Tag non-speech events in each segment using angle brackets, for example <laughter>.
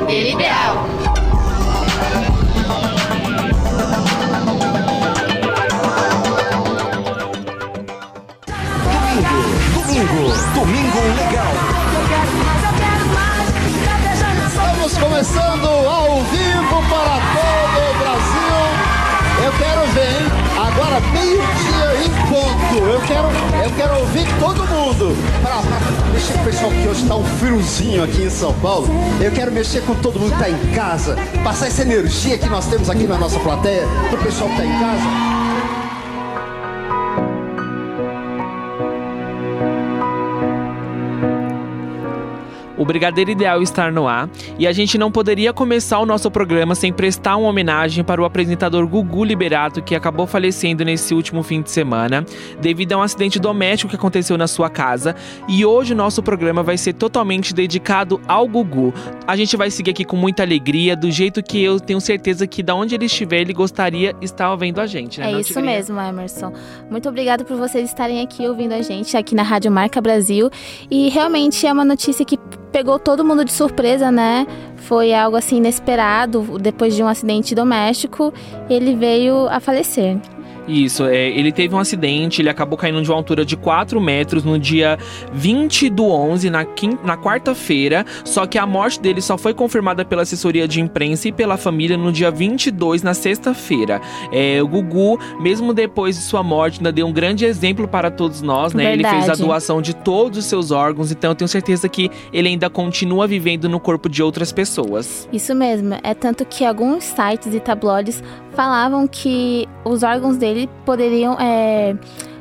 Brigadeiro Ideal. Domingo, domingo legal. Estamos começando ao vivo para todo o Brasil. Eu quero ver, hein? Agora meio-dia em ponto. Eu quero, eu quero ouvir todo mundo. Mexer com o pessoal que hoje está um friozinho aqui em São Paulo. Eu quero mexer com todo mundo que está em casa. Passar essa energia que nós temos aqui na nossa plateia para o pessoal que está em casa. Brigadeiro Ideal estar no ar e a gente não poderia começar o nosso programa sem prestar uma homenagem para o apresentador Gugu Liberato, que acabou falecendo nesse último fim de semana devido a um acidente doméstico que aconteceu na sua casa. E hoje o nosso programa vai ser totalmente dedicado ao Gugu. A gente vai seguir aqui com muita alegria, do jeito que eu tenho certeza que da onde ele estiver, ele gostaria estar ouvindo a gente. Né, É não, isso Tigrinha? mesmo, Emerson. Muito obrigado por vocês estarem aqui ouvindo a gente aqui na Rádio Marca Brasil. E realmente é uma notícia que pegou todo mundo de surpresa, né? Foi algo assim inesperado. Depois de um acidente doméstico, ele veio a falecer. Isso, é, ele teve um acidente, ele acabou caindo de uma altura de 4 metros no dia 20 do 11, na, quin- na quarta-feira, só que a morte dele só foi confirmada pela assessoria de imprensa e pela família no dia 22, na sexta-feira. É, o Gugu, mesmo depois de sua morte, ainda deu um grande exemplo para todos nós, né? Ele fez a Verdade. doação de todos os seus órgãos, então eu tenho certeza que ele ainda continua vivendo no corpo de outras pessoas. Isso mesmo. É tanto que alguns sites e tabloides falavam que os órgãos dele poderiam é,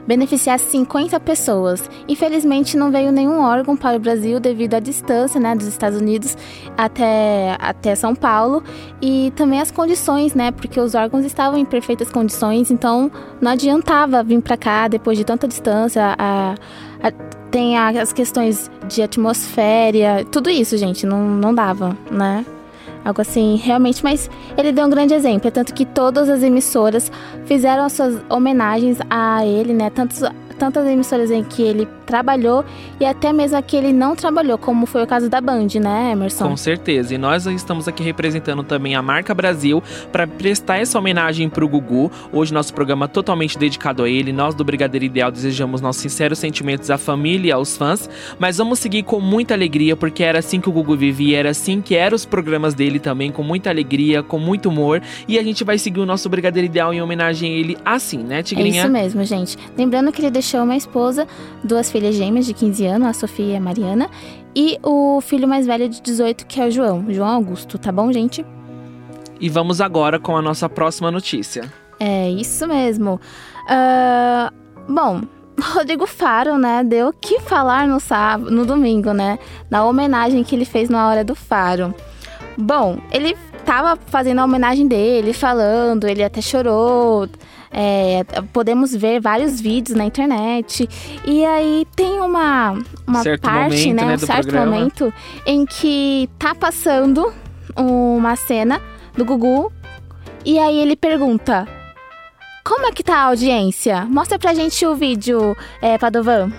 beneficiar 50 pessoas. Infelizmente, não veio nenhum órgão para o Brasil devido à distância né, dos Estados Unidos até, até São Paulo e também as condições, né? Porque os órgãos estavam em perfeitas condições, então não adiantava vir para cá depois de tanta distância. A, a- tem as questões de atmosfera, tudo isso, gente, não, não dava, né? Algo assim, realmente, mas ele deu um grande exemplo. É tanto que todas as emissoras fizeram as suas homenagens a ele, né? Tantos, tantas emissoras em que ele trabalhou e até mesmo a que ele não trabalhou, como foi o caso da Band, né, Emerson? Com certeza. E nós estamos aqui representando também a marca Brasil para prestar essa homenagem para o Gugu. Hoje nosso programa é totalmente dedicado a ele. Nós do Brigadeiro Ideal desejamos nossos sinceros sentimentos à família e aos fãs, mas vamos seguir com muita alegria porque era assim que o Gugu vivia, era assim que eram os programas dele também, com muita alegria, com muito humor. E a gente vai seguir o nosso Brigadeiro Ideal em homenagem a ele assim, né, É Tigrinha? isso mesmo, gente. Lembrando que ele deixou uma esposa, duas filhas gêmeas de 15 anos, a Sofia e a Mariana, e o filho mais velho de 18, que é o João, João Augusto, tá bom, gente? E vamos agora com a nossa próxima notícia. É isso mesmo. Ah, bom, <laughs> Rodrigo Faro, né, deu o que falar no sábado, no domingo, né, na homenagem que ele fez na hora do Faro. Bom, ele tava fazendo a homenagem dele, falando, ele até chorou. É, podemos ver vários vídeos na internet. E aí tem uma, uma Certo parte, momento, né, né, um certo programa. momento em que tá passando uma cena do Gugu e aí ele pergunta: Como é que tá a audiência? Mostra pra gente o vídeo, é, Padovan.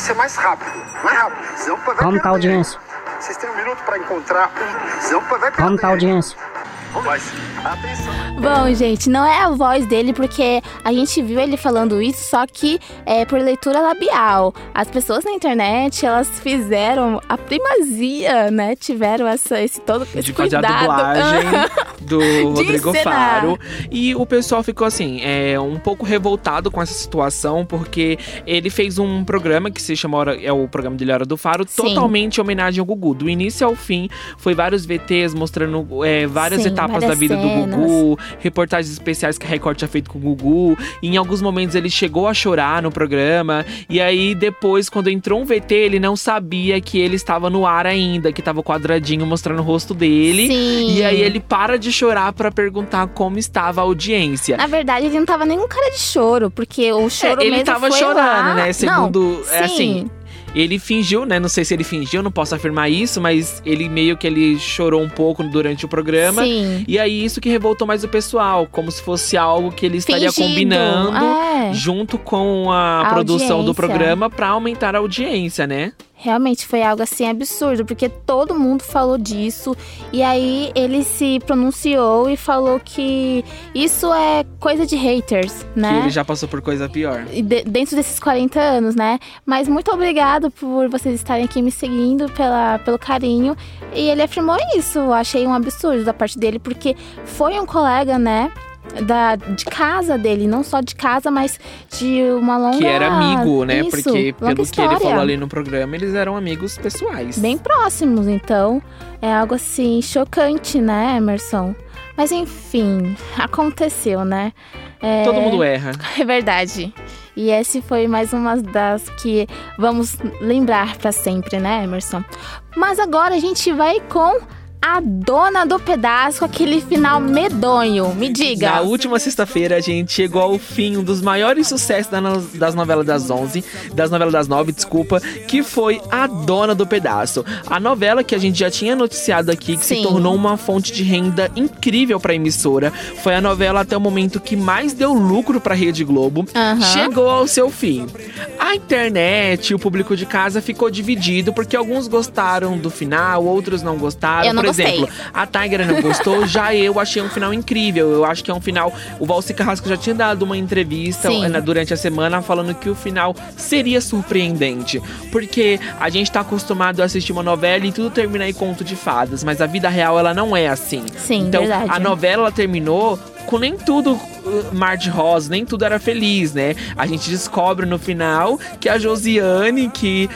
Que ser mais rápido, mais rápido. Senão vai Como perder. tá a audiência? Vocês têm um minuto para encontrar um. Senão vai perder. Como tá a audiência? Vai. Atenção. Bom, gente, não é a voz dele porque a gente viu ele falando isso, só que é por leitura labial. As pessoas na internet, elas fizeram a primazia, né? Tiveram essa, esse todo esse de fazer a cuidado. dublagem <laughs> do Rodrigo encenar. Faro. E o pessoal ficou assim, é, um pouco revoltado com essa situação, porque ele fez um programa que se chama Hora- é o programa dele Hora do Faro, Sim. totalmente em homenagem ao Gugu. Do início ao fim, foi vários VTs mostrando é, várias Sim, etapas várias da vida cenas. do Gugu, reportagens especiais que a Record tinha feito com o Gugu. Em alguns momentos ele chegou a chorar no programa. E aí depois, quando entrou um VT, ele não sabia que ele estava no ar ainda, que tava o quadradinho mostrando o rosto dele. Sim. E aí ele para de chorar pra perguntar como estava a audiência. Na verdade, ele não tava nem cara de choro, porque o choro É, ele mesmo tava chorando, lá. né? Segundo, Não, é sim. assim, ele fingiu, né? Não sei se ele fingiu, não posso afirmar isso, mas ele meio que ele chorou um pouco durante o programa. Sim. E aí isso que revoltou mais o pessoal, como se fosse algo que ele estaria Fingido. combinando É. junto com a, A produção do audiência. programa pra aumentar a audiência, né? Realmente foi algo assim absurdo, porque todo mundo falou disso. E aí ele se pronunciou e falou que isso é coisa de haters, Que né? ele já passou por coisa pior. De- dentro desses 40 anos, né? Mas muito obrigado por vocês estarem aqui me seguindo, pela, pelo carinho. E ele afirmou isso. Eu achei um absurdo da parte dele, porque foi um colega, né? Da, de casa dele, não só de casa, mas de uma longa. Que era amigo, né? Isso, Porque pelo que ele falou ali no programa, eles eram amigos pessoais. Bem próximos, então é algo assim chocante, né, Emerson? Mas enfim, aconteceu, né? É... Todo mundo erra. <laughs> É verdade. E esse foi mais uma das que vamos lembrar pra sempre, né, Emerson? Mas agora a gente vai com a dona do pedaço, aquele final medonho. Me diga. Na última sexta-feira, a gente chegou ao fim um dos maiores sucessos das novelas das 11, das novelas das 9, desculpa, que foi A Dona do Pedaço. A novela que a gente já tinha noticiado aqui, que se Sim. tornou uma fonte de renda incrível pra emissora, foi a novela até o momento que mais deu lucro pra Rede Globo. Aham. Chegou ao seu fim. A internet, o público de casa ficou dividido porque alguns gostaram do final, outros não gostaram. Eu não gostei. exemplo, a Tiger não gostou, <laughs> já eu achei um final incrível. Eu acho que é um final. O Valci Carrasco já tinha dado uma entrevista eh, durante a semana falando que o final seria surpreendente. Porque a gente tá acostumado a assistir uma novela e tudo termina em conto de fadas, mas a vida real ela não é assim. Sim, então, verdade. a novela ela terminou com nem tudo uh, mar de rosa, nem tudo era feliz, né? A gente descobre no final que a Josiane, que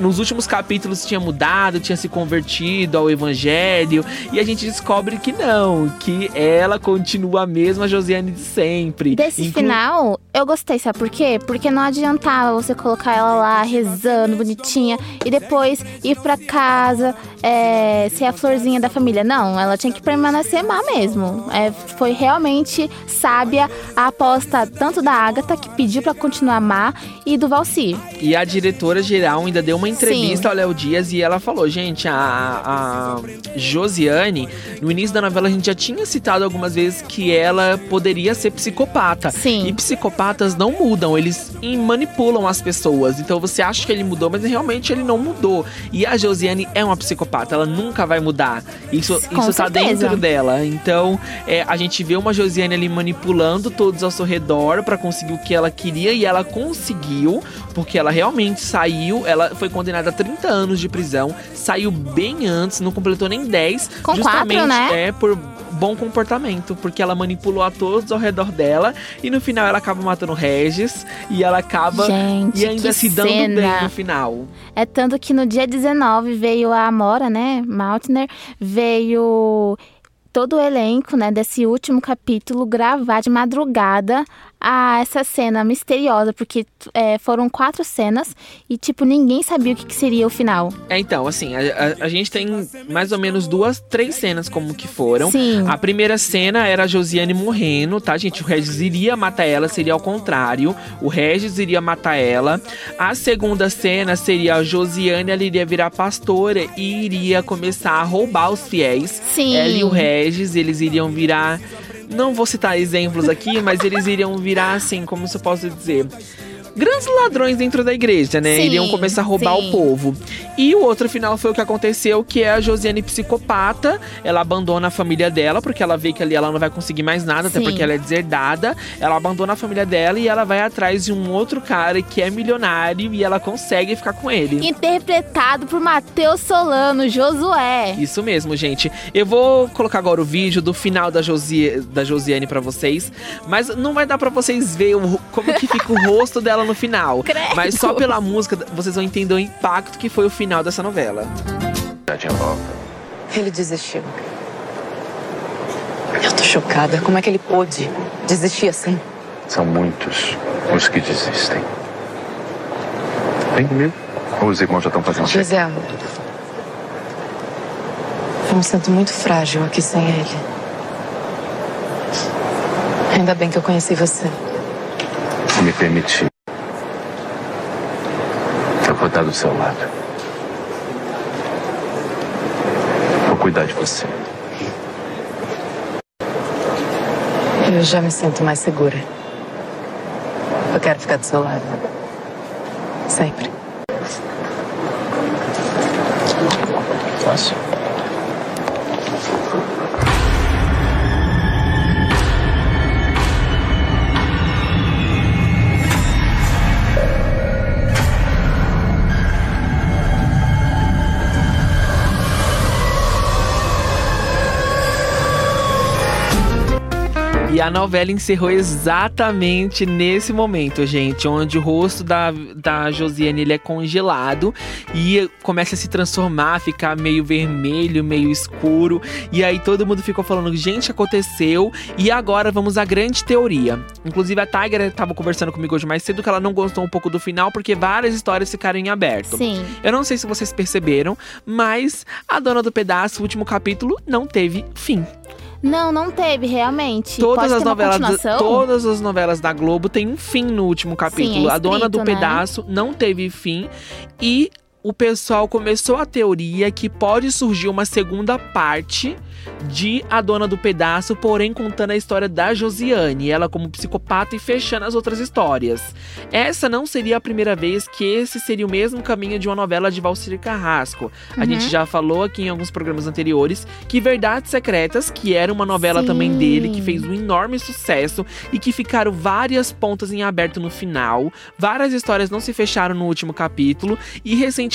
nos últimos capítulos tinha mudado, tinha se convertido ao evangelho, e a gente descobre que não, que ela continua a mesma Josiane de sempre. Desse Inclu- final, eu gostei, sabe por quê? Porque não adiantava você colocar ela lá rezando, bonitinha, e depois ir pra casa, é, ser a florzinha da família. Não, ela tinha que permanecer má mesmo. É, foi realmente sábia a aposta tanto da Agatha, que pediu pra continuar má, e do Valci. E a diretora geral ainda deu uma entrevista Sim. ao Léo Dias e ela falou: gente, a, a Josiane, no início da novela a gente já tinha citado algumas vezes que ela poderia ser psicopata. Sim. E psicopatas não mudam, eles manipulam as pessoas. Então você acha que ele mudou, mas realmente ele não mudou. E a Josiane é uma psicopata, ela nunca vai mudar. Isso, Com isso tá dentro dela. Então é, a gente vê uma Josiane ali manipulando todos ao seu redor pra conseguir o que ela queria e ela conseguiu, porque ela realmente saiu. Ela foi condenada a 30 anos de prisão, saiu bem antes, não completou nem 10. Com justamente quatro, né? é por bom comportamento, porque ela manipulou a todos ao redor dela e no final ela acaba matando o Regis e ela acaba Gente, e ainda se dando cena. bem no final. É tanto que no dia 19 veio a Amora, né? Maltner, veio todo o elenco, né, desse último capítulo gravar de madrugada a essa cena misteriosa, porque é, foram quatro cenas e, tipo, ninguém sabia o que, que seria o final. É, então, assim, a, a- a gente tem mais ou menos duas, três cenas como que foram. Sim. A primeira cena era a Josiane morrendo, tá, gente? O Regis iria matar ela, seria ao contrário. O Regis iria matar ela. A segunda cena seria a Josiane, ela iria virar pastora e iria começar a roubar os fiéis. Sim. Ela e o Regis, eles iriam virar. Não vou citar exemplos aqui, mas eles iriam virar assim, como se eu posso dizer. Grandes ladrões dentro da igreja, né? Sim, iriam começar a roubar sim. o povo. E o outro final foi o que aconteceu, que é a Josiane psicopata. Ela abandona a família dela, porque ela vê que ali ela não vai conseguir mais nada, até Sim. porque ela é deserdada. Ela abandona a família dela e ela vai atrás de um outro cara que é milionário e ela consegue ficar com ele. Interpretado por Matheus Solano, Josué. Isso mesmo, gente. Eu vou colocar agora o vídeo do final da, Josi, da Josiane pra vocês, mas não vai dar pra vocês ver o- como que fica o rosto dela no final. <laughs> Credo. Mas só pela música vocês vão entender o impacto que foi o final dessa novela. Ele desistiu. Eu tô chocada. Como é que ele pôde desistir assim? São muitos os que desistem. Vem comigo. Os irmãos já estão fazendo. Gisele. Eu me sinto muito frágil aqui sem ele. Ainda bem que eu conheci você. Se me permitir, eu vou estar do seu lado. Vou cuidar de você. Eu já me sinto mais segura. Eu quero ficar do seu lado. Sempre. E a novela encerrou exatamente nesse momento, gente, onde o rosto da, da Josiane ele é congelado e começa a se transformar, ficar meio vermelho, meio escuro. E aí todo mundo ficou falando, gente, aconteceu. E agora vamos à grande teoria. Inclusive a Tiger estava conversando comigo hoje mais cedo que ela não gostou um pouco do final porque várias histórias ficaram em aberto. Sim. Eu não sei se vocês perceberam, mas a dona do pedaço, o último capítulo, não teve fim. Não, não teve, realmente. Todas as novelas, todas as novelas da Globo têm um fim no último capítulo. é a dona do escrito, né? pedaço não teve fim e o pessoal começou a teoria que pode surgir uma segunda parte de A Dona do Pedaço, porém contando a história da Josiane, ela como psicopata e fechando as outras histórias. Essa não seria a primeira vez que esse seria o mesmo caminho de uma novela de Valcir Carrasco. A Uhum. gente já falou aqui em alguns programas anteriores que Verdades Secretas, que era uma novela também Sim. dele, que fez um enorme sucesso e que ficaram várias pontas em aberto no final. Várias histórias não se fecharam no último capítulo e recentemente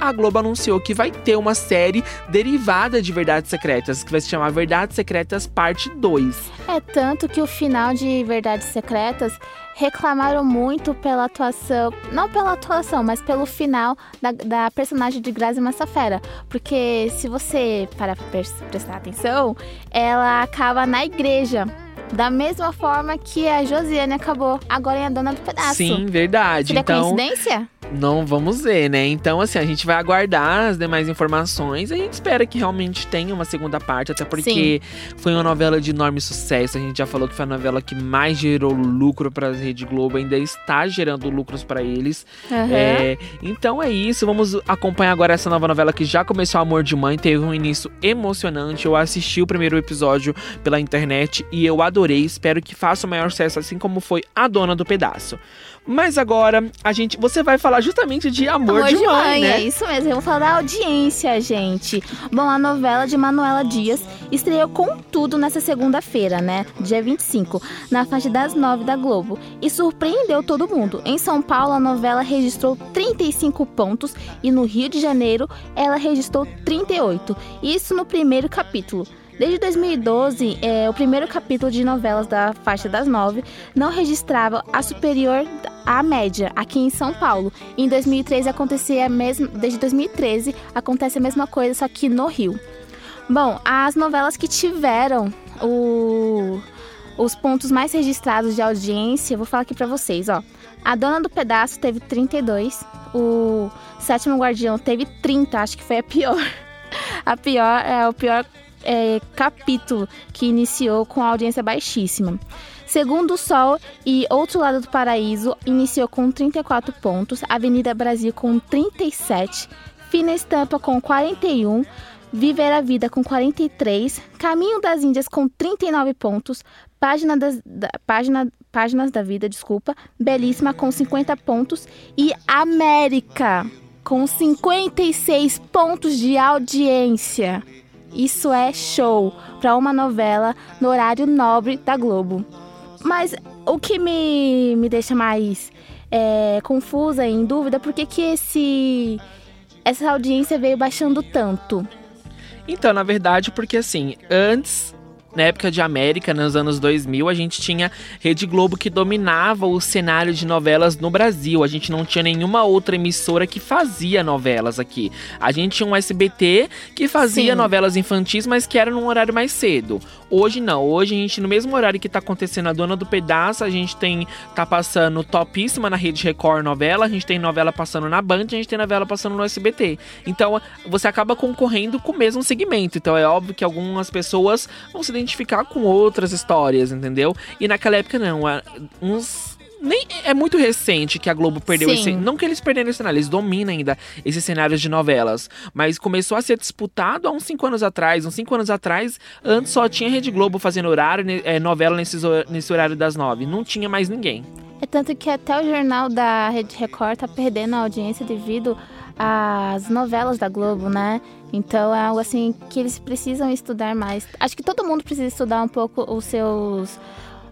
a Globo anunciou que vai ter uma série derivada de Verdades Secretas, que vai se chamar Verdades Secretas Parte 2. É tanto que o final de Verdades Secretas reclamaram muito pela atuação, não pela atuação, mas pelo final da, da personagem de Grazi Massafera. Porque se você parar pra prestar atenção, ela acaba na igreja. Da mesma forma que a Josiane acabou agora em A Dona do Pedaço. Sim, verdade. Seria então, coincidência? Não vamos ver, né? Então, assim, a gente vai aguardar as demais informações. A gente espera que realmente tenha uma segunda parte, até porque foi uma novela de enorme sucesso. A gente já falou que foi a novela que mais gerou lucro para a Rede Globo, ainda está gerando lucros para eles. Aham. É, então é isso, vamos acompanhar agora essa nova novela que já começou Amor de Mãe, teve um início emocionante. Eu assisti o primeiro episódio pela internet e eu adorei. Espero que faça o maior sucesso, assim como foi A Dona do Pedaço. Mas agora, a gente, você vai falar justamente de Amor, de, Mãe, né? é isso mesmo. Eu vou falar da audiência, gente. Bom, a novela de Manuela Dias estreou com tudo nessa segunda-feira, né? Dia 25, na faixa das 9 da Globo. E surpreendeu todo mundo. Em São Paulo, a novela registrou 35 pontos e no Rio de Janeiro, ela registrou 38. Isso no primeiro capítulo. Desde 2012, é, o primeiro capítulo de novelas da faixa das nove não registrava a superior à média aqui em São Paulo. Em 2013 acontecia a mesma, desde 2013 acontece a mesma coisa só que no Rio. Bom, as novelas que tiveram o- os pontos mais registrados de audiência, vou falar aqui pra vocês, ó. A Dona do Pedaço teve 32, o Sétimo Guardião teve 30, acho que foi a pior. <laughs> A pior é o pior é, capítulo que iniciou com audiência baixíssima. Segundo o Sol e Outro Lado do Paraíso iniciou com 34 pontos, Avenida Brasil com 37, Fina Estampa com 41, Viver a Vida com 43, Caminho das Índias com 39 pontos, Página das, da, página, Páginas da Vida, desculpa, Belíssima com 50 pontos e América com 56 pontos de audiência. Isso é show para uma novela no horário nobre da Globo. Mas o que me, me deixa mais é, confusa e em dúvida, por que que esse, essa audiência veio baixando tanto? Então, na verdade, porque assim, antes, na época de América, nos anos 2000, a gente tinha Rede Globo que dominava o cenário de novelas no Brasil. A gente não tinha nenhuma outra emissora que fazia novelas aqui. A gente tinha um SBT que fazia Sim. novelas infantis, mas que era num horário mais cedo. Hoje não, hoje a gente, no mesmo horário que tá acontecendo a Dona do Pedaço, a gente tem, tá passando topíssima na Rede Record novela, a gente tem novela passando na Band, a gente tem novela passando no SBT. Então, você acaba concorrendo com o mesmo segmento. Então, é óbvio que algumas pessoas vão se identificar com outras histórias, entendeu? E naquela época, não. Uns nem é muito recente que a Globo perdeu Sim. esse. Não que eles perderam esse cenário, eles dominam ainda esses cenários de novelas. Mas começou a ser disputado há uns 5 anos atrás. Uns 5 anos atrás, antes só tinha Rede Globo fazendo horário, é, novela nesses, hor- nesse horário das 9. Não tinha mais ninguém. É tanto que até o jornal da Rede Record tá perdendo a audiência devido às novelas da Globo, né? Então é algo assim que eles precisam estudar mais. Acho que todo mundo precisa estudar um pouco os seus.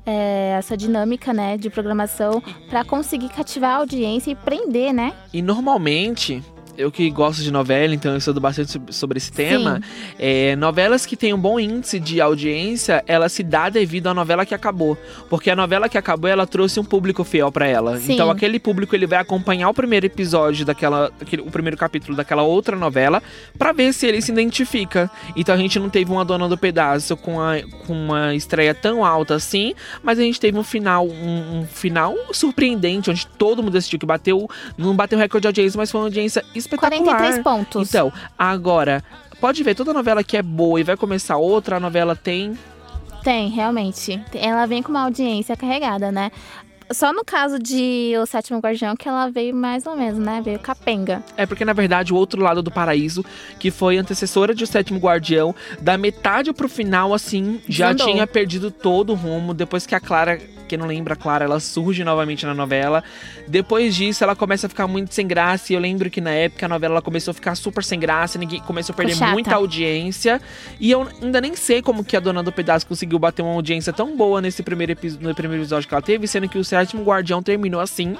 é, a sua dinâmica, né, de programação para conseguir cativar a audiência e prender, né? E normalmente, eu que gosto de novela, então eu estudo bastante sob- sobre esse tema. é, novelas que têm um bom índice de audiência, ela se dá devido à novela que acabou. Porque a novela que acabou, ela trouxe um público fiel pra ela. Sim. Então aquele público ele vai acompanhar o primeiro episódio daquela, aquele- o primeiro capítulo daquela outra novela pra ver se ele se identifica. Então a gente não teve uma dona do pedaço com, a, com uma estreia tão alta assim, mas a gente teve um final, um, um final surpreendente, onde todo mundo assistiu que bateu, não bateu recorde de audiência, mas foi uma audiência espetacular. 43 pontos. Então, agora, pode ver, toda novela que é boa e vai começar outra, a novela tem. Tem, realmente. Ela vem com uma audiência carregada, né? Só no caso de O Sétimo Guardião que ela veio mais ou menos, né? Veio capenga. É porque, na verdade, o outro lado do paraíso, que foi antecessora de O Sétimo Guardião, da metade pro final, assim, já Desandou. tinha perdido todo o rumo. Depois que a Clara, quem não lembra, Clara, ela surge novamente na novela. Depois disso, ela começa a ficar muito sem graça. E eu lembro que na época a novela ela começou a ficar super sem graça, ninguém começou a perder chata. muita audiência. E eu ainda nem sei como que a dona do pedaço conseguiu bater uma audiência tão boa nesse primeiro, epi- no primeiro episódio que ela teve, sendo que o Sétimo Guardião terminou assim,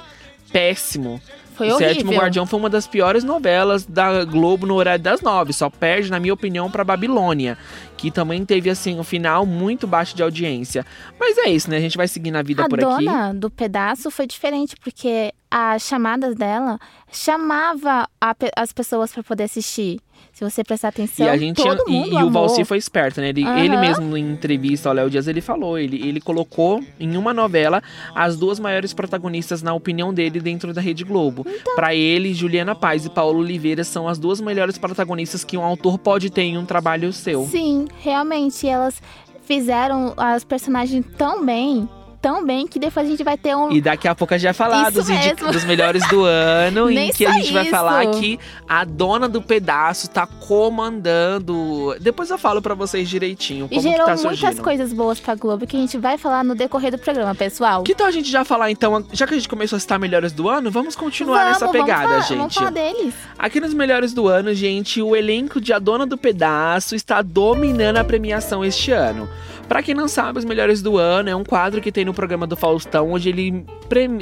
péssimo. Foi o horrível. Sétimo Guardião foi uma das piores novelas da Globo no horário das nove. Só perde, na minha opinião, pra Babilônia. Que também teve, assim, um final muito baixo de audiência. Mas é isso, né? A gente vai seguir na vida A por aqui. dona do pedaço foi diferente, porque as chamadas dela chamava a as pessoas pra poder assistir. Se você prestar atenção, E a gente todo e, mundo e o amou. Valci foi esperto, né? Ele, Aham. ele mesmo, em entrevista ao Léo Dias, ele falou, ele, ele colocou em uma novela as duas maiores protagonistas, na opinião dele, dentro da Rede Globo. Então. Pra ele, Juliana Paz e Paulo Oliveira são as duas melhores protagonistas que um autor pode ter em um trabalho seu. Sim, realmente, elas fizeram as personagens tão bem, tão bem, que depois a gente vai ter um... E daqui a pouco a gente vai falar dos, dos melhores do ano, <laughs> em que a gente vai isso. falar que a dona do pedaço tá comandando. Depois eu falo pra vocês direitinho E como que gerou tá muitas coisas boas pra Globo que a gente vai falar no decorrer do programa, pessoal. Que tal a gente já falar então, já que a gente começou a citar melhores do ano, vamos continuar Vamos, nessa vamos pegada, falar- gente. Vamos falar deles. Aqui nos melhores do ano, gente, o elenco de A Dona do Pedaço está dominando a premiação este ano. Pra quem não sabe, os melhores do ano é um quadro que tem no programa do Faustão, onde ele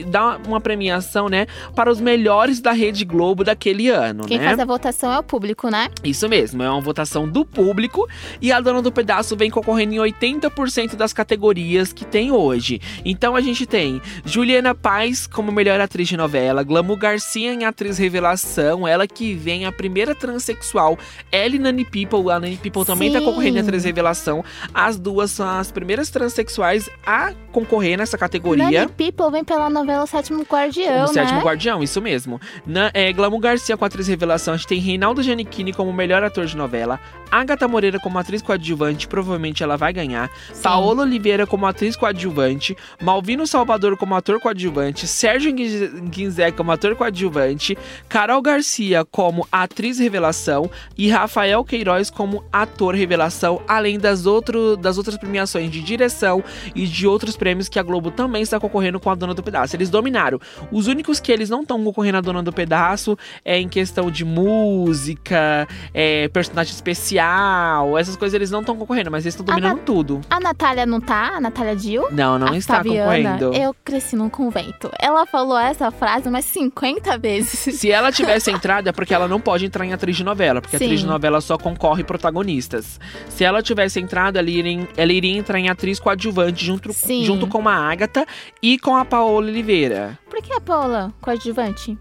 dá uma premiação, né, para os melhores da Rede Globo daquele ano, Quem né? faz a votação é o público, né? Isso mesmo, é uma votação do público e a dona do pedaço vem concorrendo em 80% das categorias que tem hoje. Então a gente tem Juliana Paz como melhor atriz de novela, Glamour Garcia em atriz revelação, ela que vem a primeira transexual, Ellie Nani People, a Nani People também tá Sim. concorrendo em atriz revelação. As duas são as primeiras transexuais a concorrer nessa categoria. Nani People vem pela novela Sétimo Guardião, O Sétimo né? Guardião, isso mesmo. Na, é, Glamour Garcia com a atriz revelação, a gente tem Reinaldo Giannichini como melhor ator de novela, Agatha Moreira como atriz coadjuvante, provavelmente ela vai ganhar, Sim. Paola Oliveira como atriz coadjuvante, Malvino Salvador como ator coadjuvante, Sérgio Guinzé como ator coadjuvante, Carol Garcia como atriz revelação e Rafael Queiroz como ator revelação, além das, outro, das outras premiações de direção e de outros prêmios que a Globo também está concorrendo com a Dona do Pedaço. Eles dominaram. Os únicos que eles não estão concorrendo à Dona do Pedaço é em questão de música, é, personagem especial, essas coisas eles não estão concorrendo, mas eles estão dominando na- tudo. A Natália não tá? A Natália Dill? Não, não a está Fabiana, concorrendo. eu cresci num convento. Ela falou essa frase umas 50 vezes. Se ela tivesse entrado, é porque ela não pode entrar em atriz de novela, porque Sim. atriz de novela só concorre protagonistas. Se ela tivesse entrado, ela iria, ela iria entrar em atriz coadjuvante junto, Sim. junto com a Agatha e com a Paola Oliveira. Por que a Paula, coadjuvante?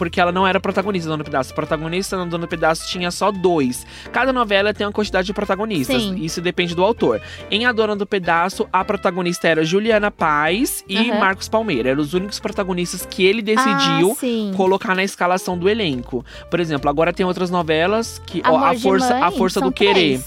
Porque ela não era protagonista da Dona do Pedaço. Protagonista na Dona do Pedaço tinha só dois. Cada novela tem uma quantidade de protagonistas. Sim. Isso depende do autor. Em A Dona do Pedaço, a protagonista era Juliana Paz e Aham. Marcos Palmeira. Eram os únicos protagonistas que ele decidiu ah, colocar na escalação do elenco. Por exemplo, agora tem outras novelas que ó, a força Mãe, a força do querer.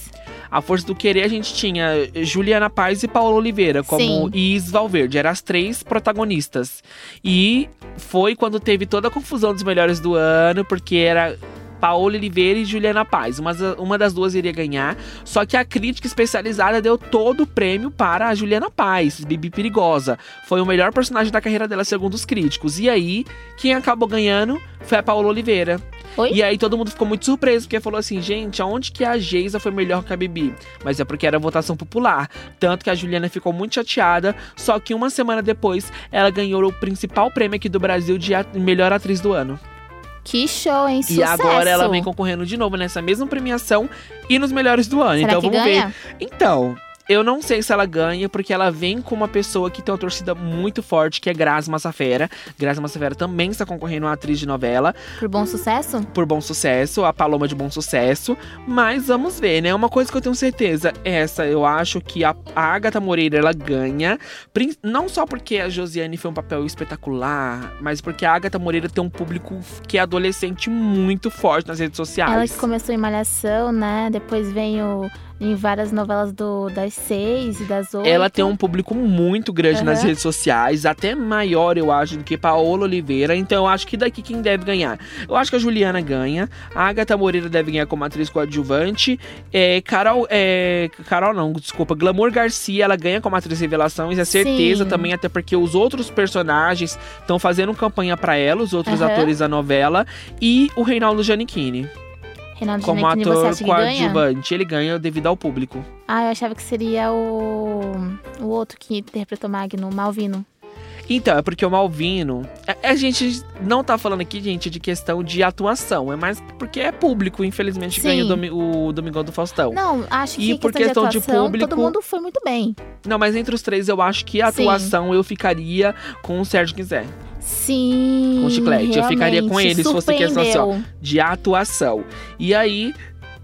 A Força do Querer a gente tinha Juliana Paz e Paola Oliveira como Sim. Is Valverde. Eram as três protagonistas. E foi quando teve toda a confusão dos melhores do ano, porque era Paola Oliveira e Juliana Paz. Uma, uma das duas iria ganhar. Só que a crítica especializada deu todo o prêmio para a Juliana Paz, Bibi Perigosa. Foi o melhor personagem da carreira dela, segundo os críticos. E aí, quem acabou ganhando foi a Paola Oliveira. Oi? E aí todo mundo ficou muito surpreso, porque falou assim, gente, aonde que a Geisa foi melhor que a Bibi? Mas é porque era votação popular. Tanto que a Juliana ficou muito chateada, só que uma semana depois ela ganhou o principal prêmio aqui do Brasil de melhor atriz do ano. Que show, hein? E Sucesso. agora ela vem concorrendo de novo nessa mesma premiação e nos melhores do ano. Será então vamos ganha? ver. Então, eu não sei se ela ganha, porque ela vem com uma pessoa que tem uma torcida muito forte, que é Grazi Massafera. Grazi Massafera também está concorrendo a atriz de novela, Por bom sucesso? por bom sucesso, a Paloma de bom sucesso. Mas vamos ver, né? Uma coisa que eu tenho certeza, essa eu acho que a, Agatha Moreira ela ganha. Não só porque a Josiane foi um papel espetacular, mas porque a Agatha Moreira tem um público que é adolescente muito forte nas redes sociais. Ela que começou em Malhação, né? Depois veio em várias novelas do, das seis e das oito. Ela tem um público muito grande nas Aham. redes sociais, até maior, eu acho, do que Paola Oliveira. Então eu acho que daqui quem deve ganhar? Eu acho que a Juliana ganha, a Agatha Moreira deve ganhar como atriz coadjuvante, é, Carol, é, Carol não, desculpa, Glamour Garcia, ela ganha como atriz revelação, isso é certeza Sim. também, até porque os outros personagens estão fazendo campanha pra ela, os outros Aham. atores da novela, e o Reinaldo Giannichini, Reinaldo como Giannichini, você ator acha que ganha? coadjuvante. Ele ganha devido ao público. Ah, eu achava que seria o, o outro que interpretou Magno, o Malvino. Então, é porque o Malvino. A, a gente não tá falando aqui, gente, de questão de atuação. É mais porque é público, infelizmente, que Sim. ganha o, Domi- o Domingão do Faustão. Não. Não, acho que E por questão, questão de de atuação, público- todo mundo foi muito bem. mas entre os três, eu acho que a Sim. atuação eu ficaria com o Sérgio Quiser. Sim. Com chiclete, eu ficaria com ele se fosse questão assim, ó. De atuação. E aí.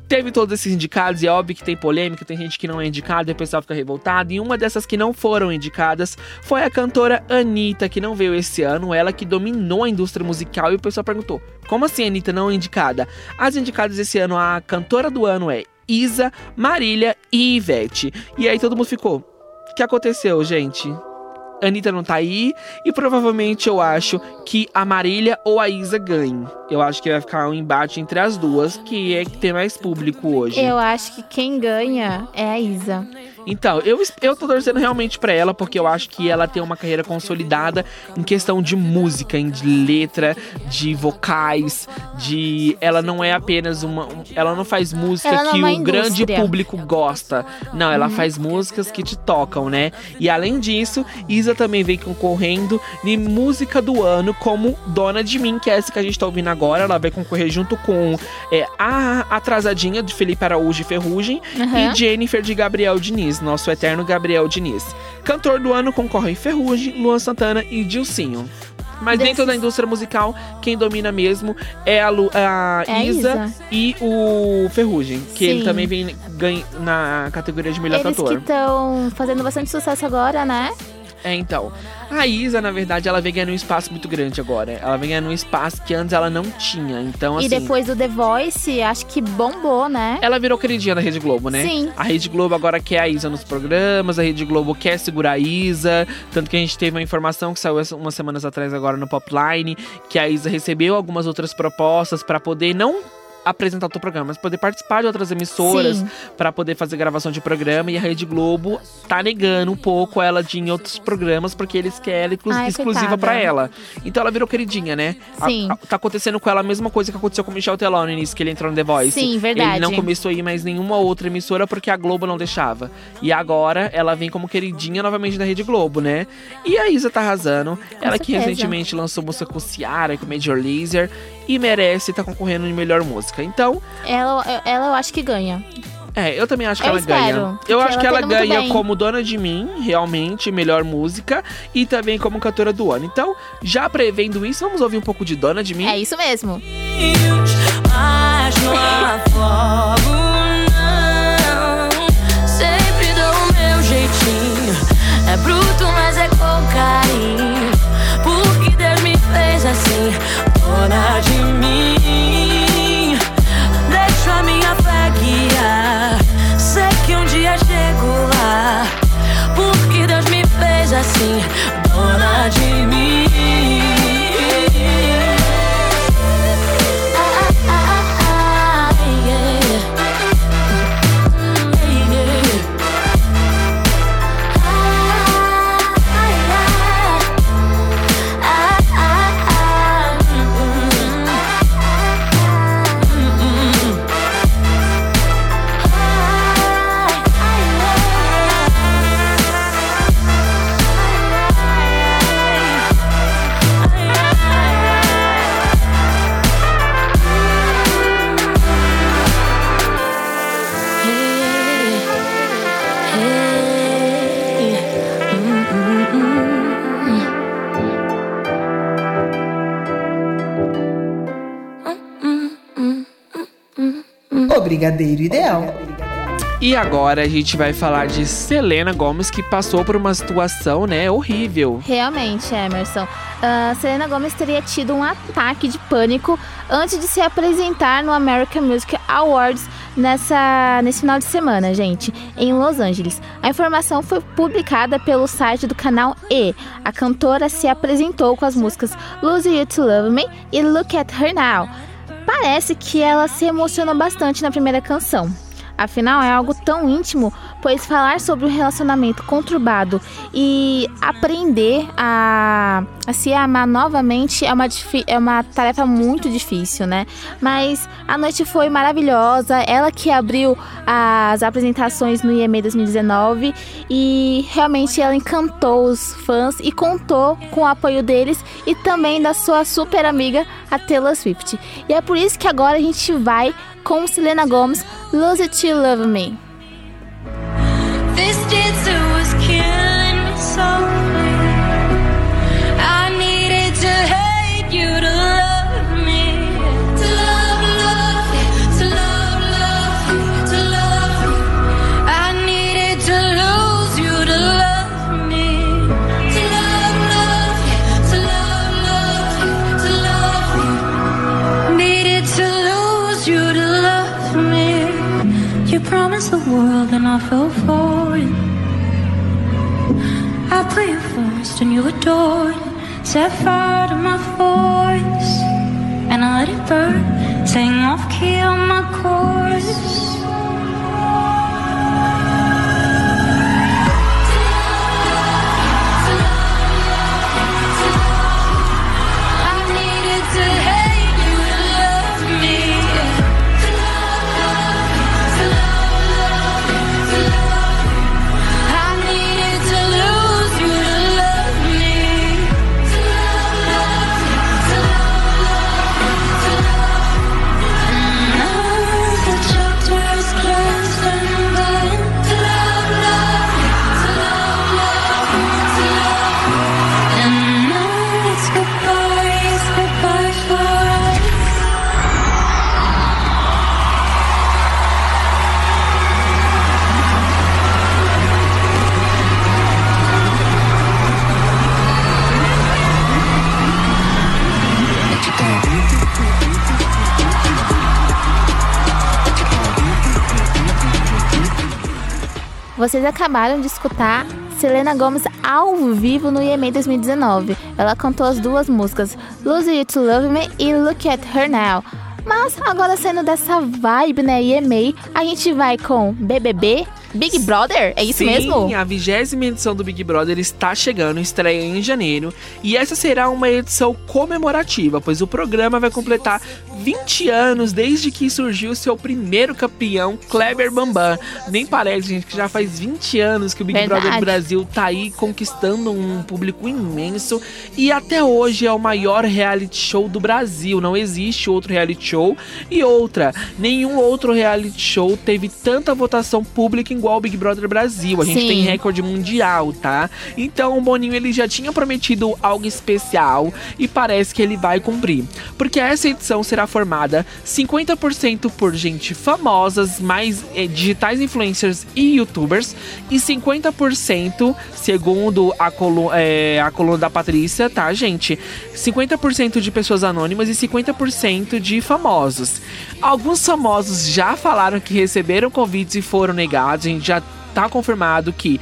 Teve todos esses indicados, e é óbvio que tem polêmica, tem gente que não é indicada e o pessoal fica revoltado. E uma dessas que não foram indicadas foi a cantora Anitta, que não veio esse ano, ela que dominou a indústria musical. E o pessoal perguntou: como assim Anitta não é indicada? As indicadas esse ano, a cantora do ano é Isa, Marília e Ivete. E aí todo mundo ficou: o que aconteceu, gente? Anitta não tá aí e provavelmente eu acho que a Marília ou a Isa ganhem. Eu acho que vai ficar um embate entre as duas, que é que tem mais público hoje. Eu acho que quem ganha é a Isa. Então, eu, eu tô torcendo realmente pra ela, porque eu acho que ela tem uma carreira consolidada em questão de música, em de letra, de vocais, de. Ela não é apenas uma. um- ela não faz música Ela que é o uma grande indústria. público gosta. Não, ela faz músicas que te tocam, né? E além disso, Isa também vem concorrendo em música do ano como Dona de Mim, que é essa que a gente tá ouvindo agora. Ela vai concorrer junto com é, a Atrasadinha de Felipe Araújo e Ferrugem Aham. e Jennifer de Gabriel Diniz, nosso eterno Gabriel Diniz. Cantor do ano concorrem Ferrugem, Luan Santana e Dilcinho. Mas Desses- dentro da indústria musical, quem domina mesmo é a, Lu- a É Isa, Isa. e o Ferrugem, que ele Sim. também vem ganha na categoria de melhor Eles que cantor. estão fazendo bastante sucesso agora, né? É, então. A Isa, na verdade, ela vem ganhando um espaço muito grande agora. Ela vem ganhando um espaço que antes ela não tinha. Então, assim. E depois do The Voice, acho que bombou, né? Ela virou queridinha da Rede Globo, né? Sim. A Rede Globo agora quer a Isa nos programas, a Rede Globo quer segurar a Isa. Tanto que a gente teve uma informação que saiu umas semanas atrás agora no Popline, que a Isa recebeu algumas outras propostas pra poder não apresentar o teu programa, mas poder participar de outras emissoras pra poder fazer gravação de programa e a Rede Globo tá negando um pouco ela de ir em outros programas porque eles querem ela exclu- Ai, exclusiva pra ela. Então ela virou queridinha, né? A- Sim. a- tá acontecendo com ela a mesma coisa que aconteceu com o Michel Teló no início que ele entrou no The Voice. Sim, verdade. Ele não começou a ir mais nenhuma outra emissora porque a Globo não deixava. E agora ela vem como queridinha novamente da Rede Globo, né? E a Isa tá arrasando. ela que certeza. recentemente lançou música com Ciara, com Major Lazer. E merece estar concorrendo em melhor música. Então, Ela, ela eu acho que ganha. é, eu também acho que Eu ela espero, ganha. Eu acho ela que ela tá muito ganha como dona de mim, realmente, melhor música. E também como cantora do ano. Então, já prevendo isso, vamos ouvir um pouco de Dona de Mim? É isso mesmo. Mas não afogo, não. Sempre dou o meu jeitinho. É bruto, mas é com carinho. Porque Deus me fez assim, dona de mim. deixo a minha fé guiar. Sei que um dia chego lá. Porque Deus me fez assim, dona de mim. Brigadeiro Ideal. E agora a gente vai falar de Selena Gomes, que passou por uma situação, né, horrível. Realmente, Emerson. Ah, Selena Gomez teria tido um ataque de pânico antes de se apresentar no American Music Awards nessa, nesse final de semana, gente, em Los Angeles. A informação foi publicada pelo site do canal E. A cantora se apresentou com as músicas Lose You to Love Me e Look at Her Now. Parece que ela se emocionou bastante na primeira canção. Afinal, é algo tão íntimo, pois falar sobre o relacionamento conturbado e aprender a, a se amar novamente é uma, é uma tarefa muito difícil, né? Mas a noite foi maravilhosa, ela que abriu as apresentações no IEM 2019 e realmente ela encantou os fãs e contou com o apoio deles e também da sua super amiga, a Taylor Swift. E é por isso que agora a gente vai com Selena Gomez, Lose It to Love Me. This dancer was killing me softly. Promised the world and I fell for it. I put you first and you adored it. Set fire to my voice and I let it burn. Sang off key on my chorus. Vocês acabaram de escutar Selena Gomez ao vivo no IEM 2019. Ela cantou as duas músicas Lose You to Love Me e Look at Her Now. Mas agora saindo dessa vibe, né, IEMA, a gente vai com BBB, Big Brother, é isso Sim, mesmo? a vigésima edição do Big Brother está chegando, estreia em janeiro. E essa será uma edição comemorativa, pois o programa vai completar 20 anos desde que surgiu seu primeiro campeão, Kleber Bambam. Nem parece, gente, que já faz 20 anos que o Big Verdade. Brother Brasil tá aí conquistando um público imenso. E até hoje é o maior reality show do Brasil. Não existe outro reality show. E outra, nenhum outro reality show teve tanta votação pública igual o Big Brother Brasil. A gente Sim. tem recorde mundial, tá? Então o Boninho ele já tinha prometido algo especial e parece que ele vai cumprir. Porque essa edição será formada 50% por gente famosas, mais eh, digitais influencers e youtubers, e 50%, segundo a, colu eh, a coluna da Patrícia, tá, gente? 50% de pessoas anônimas e 50% de famosos. Alguns famosos já falaram que receberam convites e foram negados, gente já tá confirmado que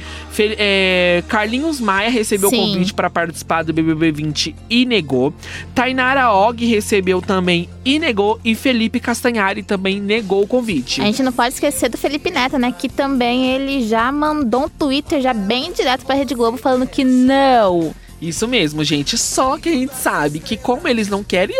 é, Carlinhos Maia recebeu o convite para participar do BBB 20 e negou. Tainara Og recebeu também e negou. E Felipe Castanhari também negou o convite. A gente não pode esquecer do Felipe Neto, né? Que também ele já mandou um Twitter já bem direto pra Rede Globo falando que não. Isso mesmo, gente. Só que a gente sabe que como eles não querem,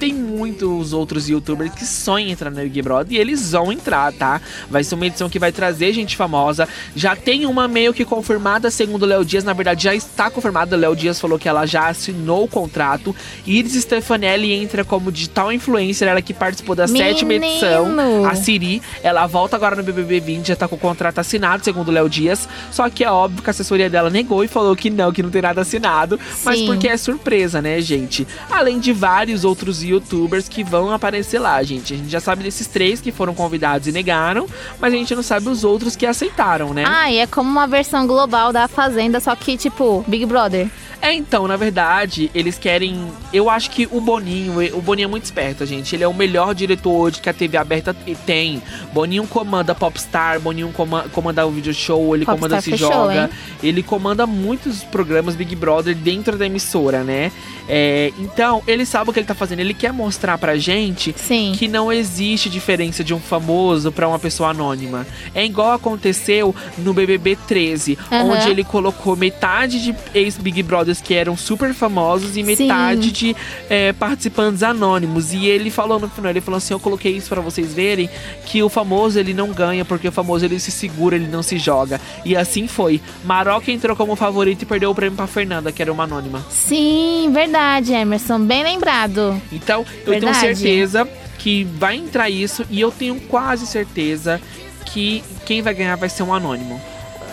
tem muitos outros youtubers que sonham entrar no Big Brother e eles vão entrar, tá? Vai ser uma edição que vai trazer gente famosa. Já tem uma meio que confirmada, segundo o Léo Dias. Na verdade, já está confirmada. O Léo Dias falou que ela já assinou o contrato. Iris Stefanelli entra como digital influencer, ela que participou da sétima Menino! edição. A Siri, ela volta agora no BBB 20, já tá com o contrato assinado, segundo o Léo Dias. Só que é óbvio que a assessoria dela negou e falou que não, que não tem nada assinado. Mas Sim. porque é surpresa, né, gente? Além de vários outros youtubers que vão aparecer lá, gente. A gente já sabe desses três que foram convidados e negaram, mas a gente não sabe os outros que aceitaram, né? Ah, e é como uma versão global da Fazenda, só que tipo, Big Brother. É, então, na verdade, eles querem. Eu acho que o Boninho, o Boninho é muito esperto, gente. Ele é o melhor diretor hoje que a TV aberta tem. Boninho comanda Popstar, Boninho coma- comanda o video show, ele Popstar comanda Se fechou, Joga. hein? Ele comanda muitos programas Big Brother dentro da emissora, né? É, então, ele sabe o que ele tá fazendo. Ele quer mostrar pra gente Sim. que não existe diferença de um famoso pra uma pessoa anônima. É igual aconteceu no BBB 13, Aham. onde ele colocou metade de ex-Big Brothers que eram super famosos e Sim. metade de é, participantes anônimos. E ele falou no final, ele falou assim, eu coloquei isso pra vocês verem, que o famoso ele não ganha, porque o famoso ele se segura, ele não se joga. E assim foi. Maroca entrou como favorito e perdeu o prêmio pra Fernanda, que era uma anônima. Sim, verdade, Emerson. Bem lembrado. Então, eu tenho Verdade. certeza que vai entrar isso e eu tenho quase certeza que quem vai ganhar vai ser um anônimo.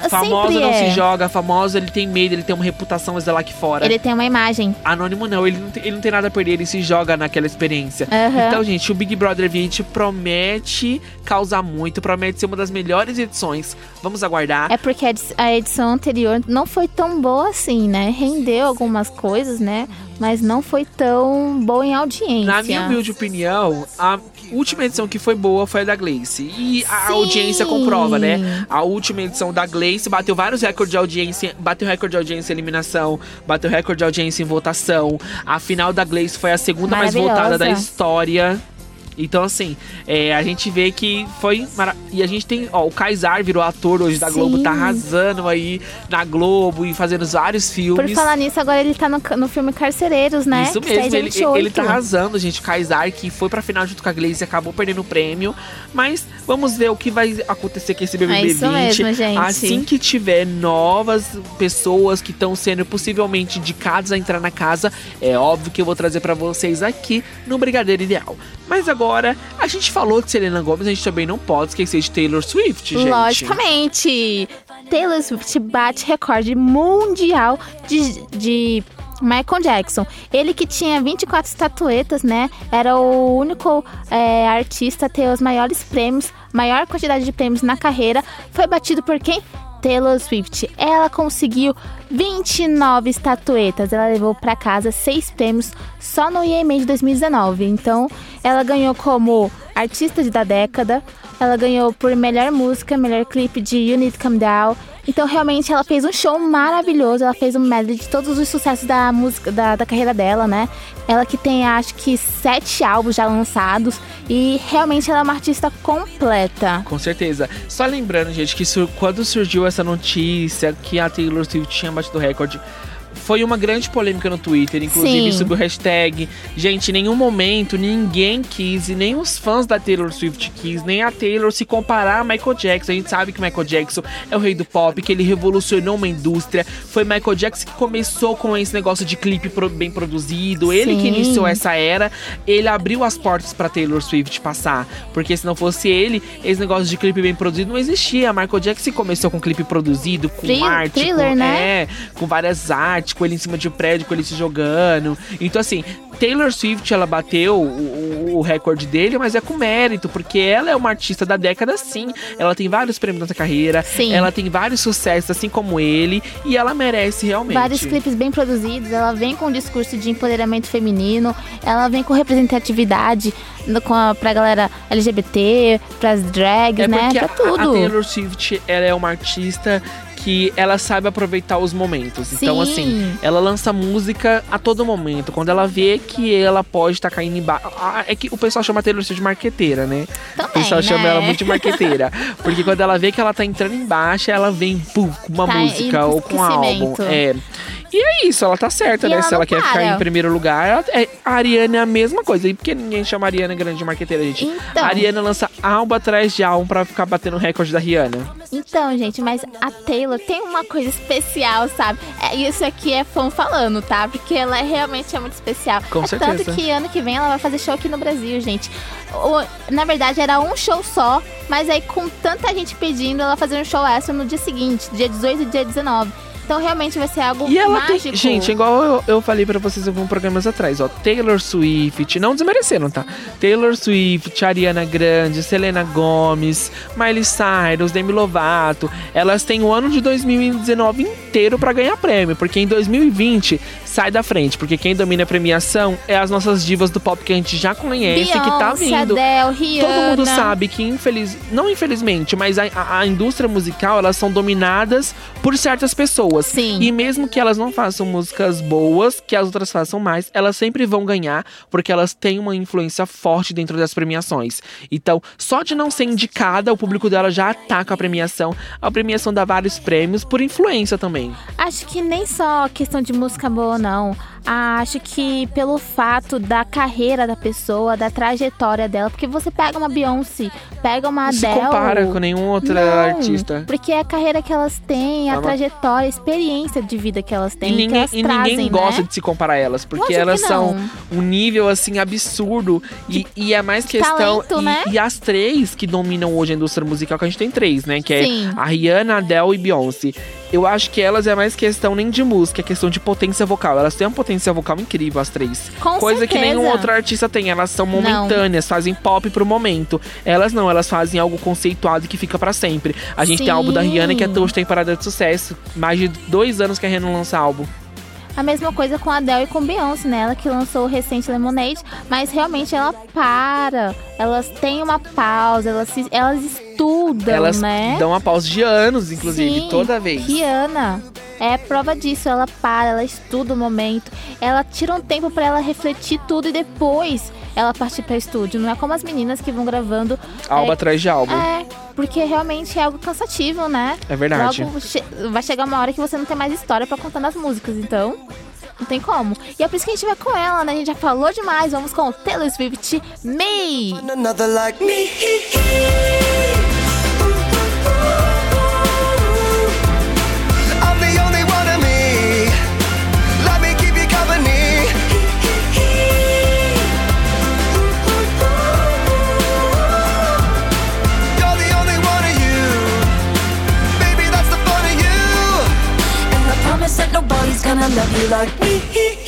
Famoso não é. se joga, famoso ele tem medo, ele tem uma reputação mas é lá aqui fora. Ele tem uma imagem. Anônimo não, ele não, tem, ele não tem nada a perder, ele se joga naquela experiência. Aham. Então, gente, o Big Brother 20 promete causar muito, promete ser uma das melhores edições. Vamos aguardar. É porque a edição anterior não foi tão boa assim, né? Rendeu algumas coisas, né? Mas não foi tão boa em audiência. Na minha humilde opinião, a última edição que foi boa foi a da Gleice. E a Sim. audiência comprova, né? A última edição da Gleice bateu vários recordes de audiência. Bateu recorde de audiência em eliminação, bateu recorde de audiência em votação. A final da Gleice foi a segunda mais votada da história. Então, assim, é, a gente vê que foi. mara- E a gente tem. Ó, o Kaysar virou ator hoje da Sim. Globo, tá arrasando aí na Globo e fazendo vários filmes. Por falar nisso, agora ele tá no, no filme Carcereiros, né? Isso Que sai mesmo, ele, 28. ele tá arrasando, gente. O Kaysar, que foi pra final junto com a Glaze e acabou perdendo o prêmio. Mas vamos ver o que vai acontecer com esse BBB É isso 20. mesmo, gente. Assim que tiver novas pessoas que estão sendo possivelmente indicadas a entrar na casa, é óbvio que eu vou trazer pra vocês aqui no Brigadeiro Ideal. Mas agora, a gente falou de Selena Gomez, a gente também não pode esquecer de Taylor Swift, gente. Logicamente. Taylor Swift bate recorde mundial de, de Michael Jackson. Ele que tinha 24 estatuetas, né? Era o único é, artista a ter os maiores prêmios, maior quantidade de prêmios na carreira. Foi batido por quem? Taylor Swift. Ela conseguiu 29 estatuetas. Ela levou pra casa seis prêmios só no IMA de 2019. Então, ela ganhou como artista da década. Ela ganhou por melhor música, melhor clipe de You Need Calm Down. Então, realmente, ela fez um show maravilhoso. Ela fez um medley de todos os sucessos da música, da, da carreira dela, né? Ela que tem, acho que, sete álbuns já lançados. E realmente ela é uma artista completa. Com certeza. Só lembrando, gente, que quando surgiu essa notícia que a Taylor Swift tinha batido o recorde, foi uma grande polêmica no Twitter, inclusive Sim. sobre o hashtag. Gente, em nenhum momento ninguém quis, e nem os fãs da Taylor Swift quis, nem a Taylor se comparar a Michael Jackson. A gente sabe que Michael Jackson é o rei do pop, que ele revolucionou uma indústria. Foi Michael Jackson que começou com esse negócio de clipe bem produzido, ele que Sim. iniciou essa era, ele abriu as portas pra Taylor Swift passar. Porque se não fosse ele, esse negócio de clipe bem produzido não existia. Michael Jackson começou com clipe produzido, com arte, com, né? é, com várias artes, com ele em cima de um prédio, com ele se jogando. Então, assim, Taylor Swift, ela bateu o, o- recorde dele, mas é com mérito, porque ela é uma artista da década sim. Ela tem vários prêmios nessa carreira, Sim. ela tem vários sucessos, assim como ele, e ela merece realmente. Vários clipes bem produzidos, ela vem com um discurso de empoderamento feminino, ela vem com representatividade com a, pra galera LGBT, pras drags, É né? Pra a, a tudo. Taylor Swift, ela é uma artista que ela sabe aproveitar os momentos. Então, Sim. assim, ela lança música a todo momento. Quando ela vê que ela pode estar caindo embaixo. É que o pessoal chama a Taylor Swift de marqueteira, né? Também, o pessoal chama né? ela muito de marqueteira. <laughs> porque quando ela vê que ela tá entrando embaixo, ela vem pum, com uma Tá música ou com um álbum. É. E é isso, ela tá certa, E né? ela Se ela quer ficar para. em primeiro lugar, ela- é, a Ariana é a mesma coisa. E por que ninguém chama a Ariana grande marqueteira, gente? Então. A Ariana lança álbum atrás de álbum pra ficar batendo o recorde da Rihanna. Então, gente, mas a Taylor tem uma coisa especial, sabe? É, isso aqui é fã falando, tá? Porque ela é, realmente é muito especial. Com é certeza. Tanto que ano que vem ela vai fazer show aqui no Brasil, gente. O- na verdade, era um show só, mas aí com tanta gente pedindo, ela fazer um show extra no dia seguinte, dia 18 e dia 19. Então, realmente vai ser algo E ela mágico. tem. Gente, igual eu, eu falei pra vocês alguns programas atrás, ó. Taylor Swift, não desmerecendo, tá? Taylor Swift, Ariana Grande, Selena Gomez, Miley Cyrus, Demi Lovato. Elas têm o ano de 2019 inteiro pra ganhar prêmio, porque em 2020 sai da frente, porque quem domina a premiação é as nossas divas do pop que a gente já conhece, que tá Beyoncé, vindo. Adele, Rihanna. Todo mundo sabe que, infeliz... não infelizmente, mas a, a- a indústria musical, elas são dominadas por certas pessoas. Sim. E mesmo que elas não façam músicas boas, que as outras façam mais, elas sempre vão ganhar, porque elas têm uma influência forte dentro das premiações. Então, só de não ser indicada, o público dela já ataca a premiação. A premiação dá vários prêmios por influência também. Acho que nem só questão de música boa, não. Ah, Acho que pelo fato da carreira da pessoa, da trajetória dela. Porque você pega uma Beyoncé, pega uma Não se Adele... compara com nenhuma outra Não, artista. Porque é a carreira que elas têm, a É uma- trajetória, a experiência de vida que elas E têm, que ninguém, elas e trazem, ninguém gosta né? de se comparar a elas, porque Lógico elas são um nível assim absurdo. E, e é mais questão. talento, e, né? e as três que dominam hoje a indústria musical, que a gente tem três, né? Que Sim. é a Rihanna, a Adele e Beyoncé. Eu acho que elas é mais questão nem de música, é questão de potência vocal. Elas têm uma potência vocal incrível, as três. Com Coisa que nenhum certeza. outro artista tem. Elas são momentâneas, fazem pop pro momento. Elas não, elas fazem algo conceituado e que fica pra sempre. A gente tem álbum da Sim. Rihanna que até hoje tem parada de sucesso. Mais de dois anos que a Rihanna não lança álbum. A mesma coisa com a Adele e com Beyoncé, né? Ela que lançou o recente Lemonade, mas realmente ela para. Elas têm uma pausa, elas, se- elas estudam, Elas né? dão uma pausa de anos, inclusive, Sim, toda vez. Rihanna é prova disso. Ela para, ela estuda o momento, ela tira um tempo pra ela refletir tudo e depois ela partir pra estúdio. Não é como as meninas que vão gravando. Álbum é, atrás de álbum. É, porque realmente é algo cansativo, né? É verdade. Logo che- vai chegar uma hora que você não tem mais história pra contar nas músicas, então. Não tem como. E é por isso que a gente vai com ela, né? A gente já falou demais. Vamos com Taylor Swift, Me. <laughs> gonna love you like me.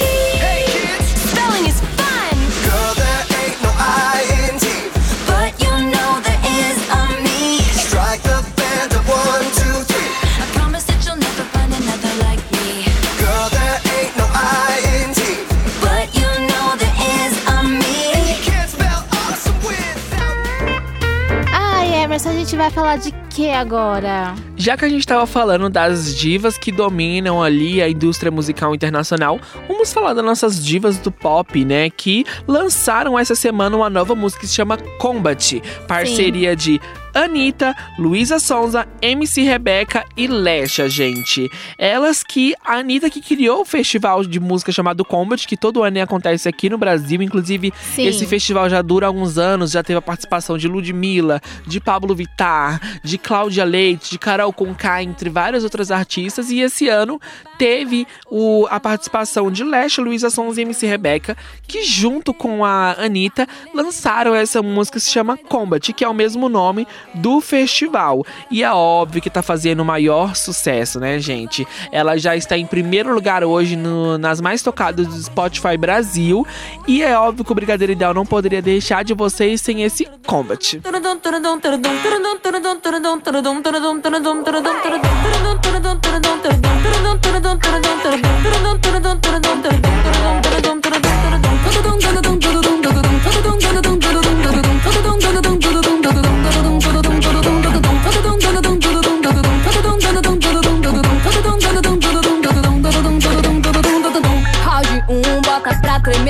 Vai falar de que agora? Já que a gente tava falando das divas que dominam ali a indústria musical internacional, vamos falar das nossas divas do pop, né? Que lançaram essa semana uma nova música que se chama Combat, parceria de Anitta, Luísa Sonza, MC Rebeca e Lesha, gente. Elas que. A Anitta que criou o festival de música chamado Combat, que todo ano acontece aqui no Brasil. Inclusive, Sim. esse festival já dura alguns anos, já teve a participação de Ludmilla, de Pablo Vittar, de Cláudia Leite, de Carol Conká, entre várias outras artistas. E esse ano teve o, a participação de Lesha, Luísa Sonza e MC Rebeca, que junto com a Anitta lançaram essa música que se chama Combat, que é o mesmo nome do festival. E é óbvio que tá fazendo o maior sucesso, né, gente? Ela já está em primeiro lugar hoje no, nas mais tocadas do Spotify Brasil. E é óbvio que o Brigadeiro Ideal não poderia deixar de vocês sem esse combat.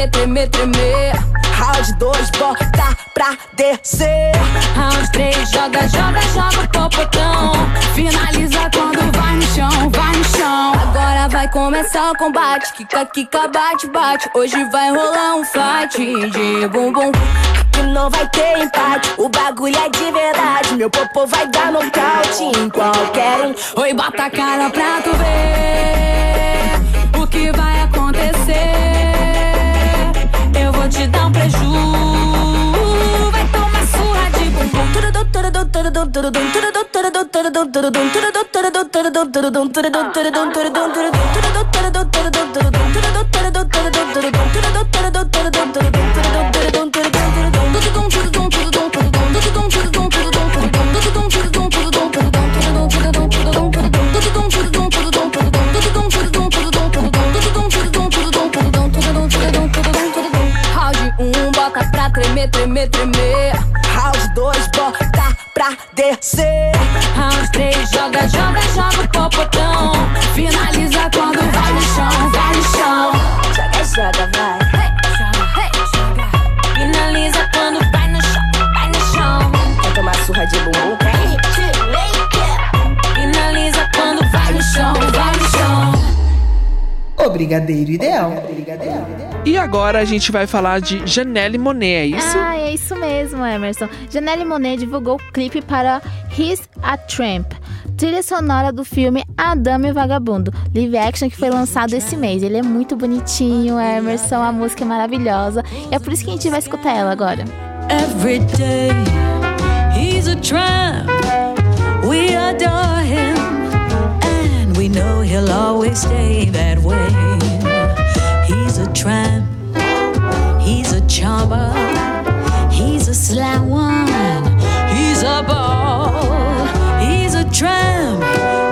tremer, tremer, tremer. Round 2, bota pra descer. Round 3, joga, joga, joga o popotão. Finaliza quando vai no chão, vai no chão. Agora vai começar o combate. Kika, kika, bate, bate. Hoje vai rolar um fight de bumbum. Que não vai ter empate. O bagulho é de verdade. Meu popô vai dar nocaute em qualquer um. Oi, bota a cara pra tu ver o que vai acontecer. Vai tomar surra de bumbum. Brigadeiro Ideal. E agora a gente vai falar de Janelle Monet, é isso? Ah, é isso mesmo, Emerson. Janelle Monet divulgou o clipe para He's a Tramp, trilha sonora do filme A Dama e o Vagabundo, live action que foi lançado esse mês. Ele é muito bonitinho, Emerson, a música é maravilhosa. E é por isso que a gente vai escutar ela agora. every day. He's a tramp. We adore him, and we know he'll always stay that way. He's a charmer. He's a sly one. He's a ball. He's a tramp,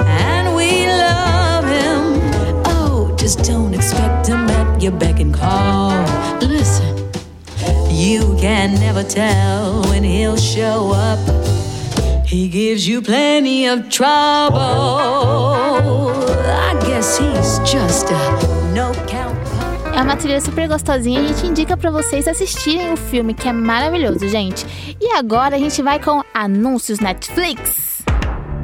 and we love him. Oh, just don't expect him at your beck and call. Listen. You can never tell when he'll show up. He gives you plenty of trouble. I guess he's just a no. É uma trilha super gostosinha a gente indica pra vocês assistirem o filme, que é maravilhoso, gente. E agora a gente vai com anúncios Netflix.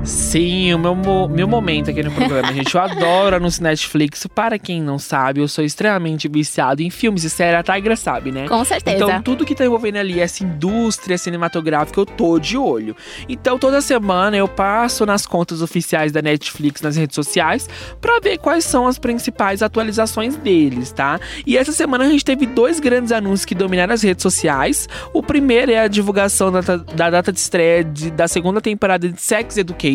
Sim, o meu, meu momento aqui no programa, gente. Eu adoro anúncio Netflix. Para quem não sabe, eu sou extremamente viciado em filmes e séries. A Tigra sabe, né? Com certeza. Então, tudo que tá envolvendo ali, essa indústria cinematográfica, eu tô de olho. Então, toda semana eu passo nas contas oficiais da Netflix nas redes sociais pra ver quais são as principais atualizações deles, tá? E essa semana a gente teve dois grandes anúncios que dominaram as redes sociais. O primeiro é a divulgação da, da data de estreia de- da segunda temporada de Sex Education,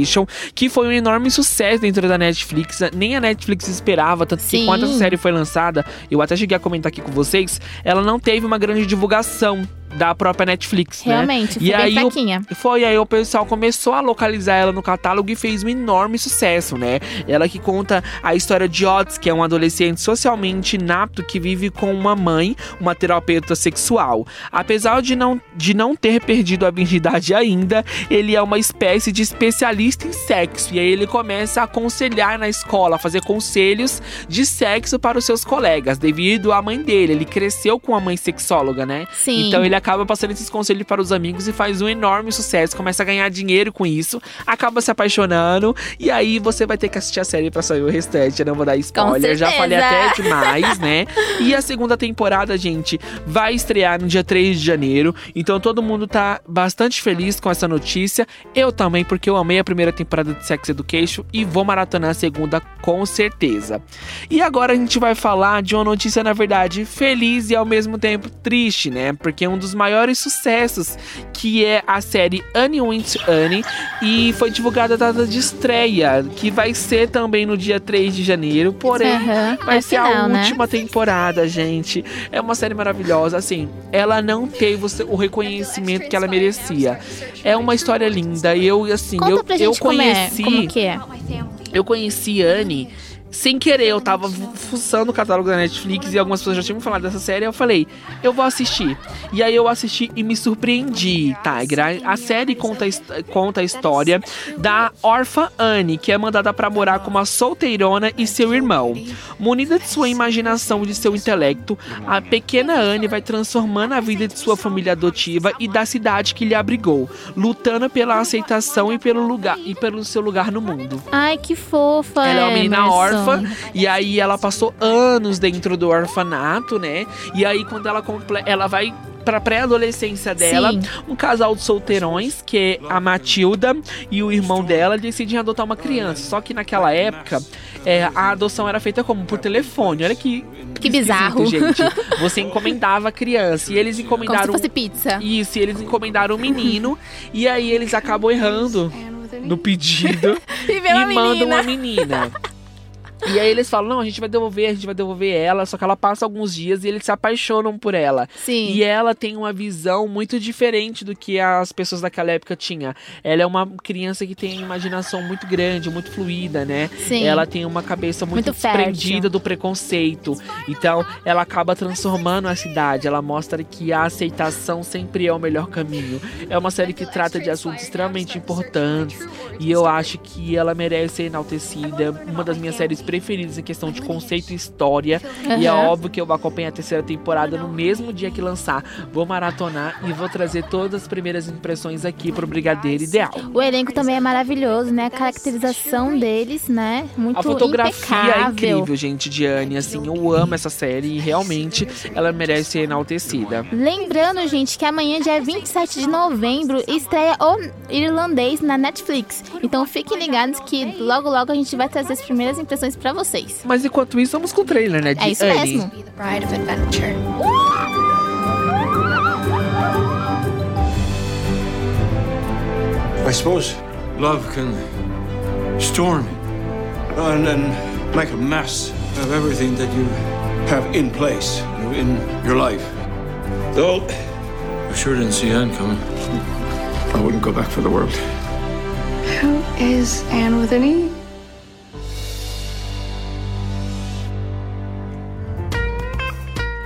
que foi um enorme sucesso dentro da Netflix. Nem a Netflix esperava, tanto que Sim. quando essa série foi lançada, eu até cheguei a comentar aqui com vocês, ela não teve uma grande divulgação da própria Netflix, né? Realmente, foi E bem aí o- fraquinha. foi aí o pessoal começou a localizar ela no catálogo e fez um enorme sucesso, né? Ela que conta a história de Otis, que é um adolescente socialmente inapto que vive com uma mãe, uma terapeuta sexual. Apesar de não, de não ter perdido a virgindade ainda, ele é uma espécie de especialista em sexo. E aí ele começa a aconselhar na escola, a fazer conselhos de sexo para os seus colegas, devido à mãe dele. Ele cresceu com a mãe sexóloga, né? Sim. Então ele acaba passando esses conselhos para os amigos e faz um enorme sucesso, começa a ganhar dinheiro com isso, acaba se apaixonando e aí você vai ter que assistir a série para saber o restante. Eu não vou dar spoiler, já falei até demais, <laughs> né? E a segunda temporada, gente, vai estrear no dia 3 de janeiro. Então todo mundo tá bastante feliz com essa notícia. Eu também, porque eu amei a primeira temporada de Sex Education e vou maratonar a segunda com certeza. E agora a gente vai falar de uma notícia, na verdade, feliz e ao mesmo tempo triste, né? Porque um dos dos maiores sucessos, que é a série Annie Went Annie, e foi divulgada a data de estreia, que vai ser também no dia 3 de janeiro, porém Aham, vai é ser a final, né? última temporada, gente. É uma série maravilhosa, assim, ela não teve o reconhecimento que ela merecia. É uma história linda, e eu, assim, Conta eu, eu é, conheci... como que é. Eu conheci Anne sem querer, eu tava fuçando o catálogo da Netflix e algumas pessoas já tinham falado dessa série. Eu falei, eu vou assistir. E aí eu assisti e me surpreendi, Tigra. A série conta, conta a história da órfã Anne, que é mandada pra morar com uma solteirona e seu irmão. Munida de sua imaginação e de seu intelecto, a pequena Anne vai transformando a vida de sua família adotiva e da cidade que lhe abrigou, lutando pela aceitação e pelo lugar e pelo seu lugar no mundo. Ai, que fofa, Ela é uma menina Emerson. Órfã e aí ela passou anos dentro do orfanato, né? E aí quando ela comple- ela vai pra pré-adolescência dela, Sim. um casal de solteirões, que é a Matilda e o irmão dela, decidem adotar uma criança. Só que naquela época, é, a adoção era feita como? Por telefone. Olha que Que bizarro. gente. <laughs> Você encomendava a criança e eles Como encomendaram se fosse pizza. isso, e eles encomendaram um menino e aí eles acabam errando no pedido <laughs> E e a mandam uma menina. E aí eles falam, não, a gente vai devolver, a gente vai devolver ela, só que ela passa alguns dias e eles se apaixonam por ela. Sim. E ela tem uma visão muito diferente do que as pessoas daquela época tinham. Ela é uma criança que tem imaginação muito grande, muito fluida, né? Sim. Ela tem uma cabeça muito, Muito desprendida do preconceito. Então, ela acaba transformando a cidade. Ela mostra que a aceitação sempre é o melhor caminho. É uma série que trata de assuntos extremamente importantes. E eu acho que ela merece ser enaltecida. Uma das minhas séries preferidas em questão de conceito e história. E é óbvio que eu vou acompanhar a terceira temporada no mesmo dia que lançar. Vou maratonar e vou trazer todas as primeiras impressões aqui pro Brigadeiro Ideal. O elenco também é maravilhoso, né? A caracterização deles, né? Muito A fotografia é impecável. incrível, gente, de Anne. Assim, eu amo essa série e realmente ela merece ser enaltecida. Lembrando, gente, que amanhã, dia 27 de novembro, estreia o Irlandês na Netflix. Então fiquem ligados que logo logo a gente vai trazer as primeiras impressões pra vocês. Mas enquanto isso, vamos com o trailer, né? De É isso Anne. mesmo. I suppose love can storm and then make a mess of everything that you have in place in your life. Though I sure didn't see Anne coming. I wouldn't go back for the world. Who is Anne with an E?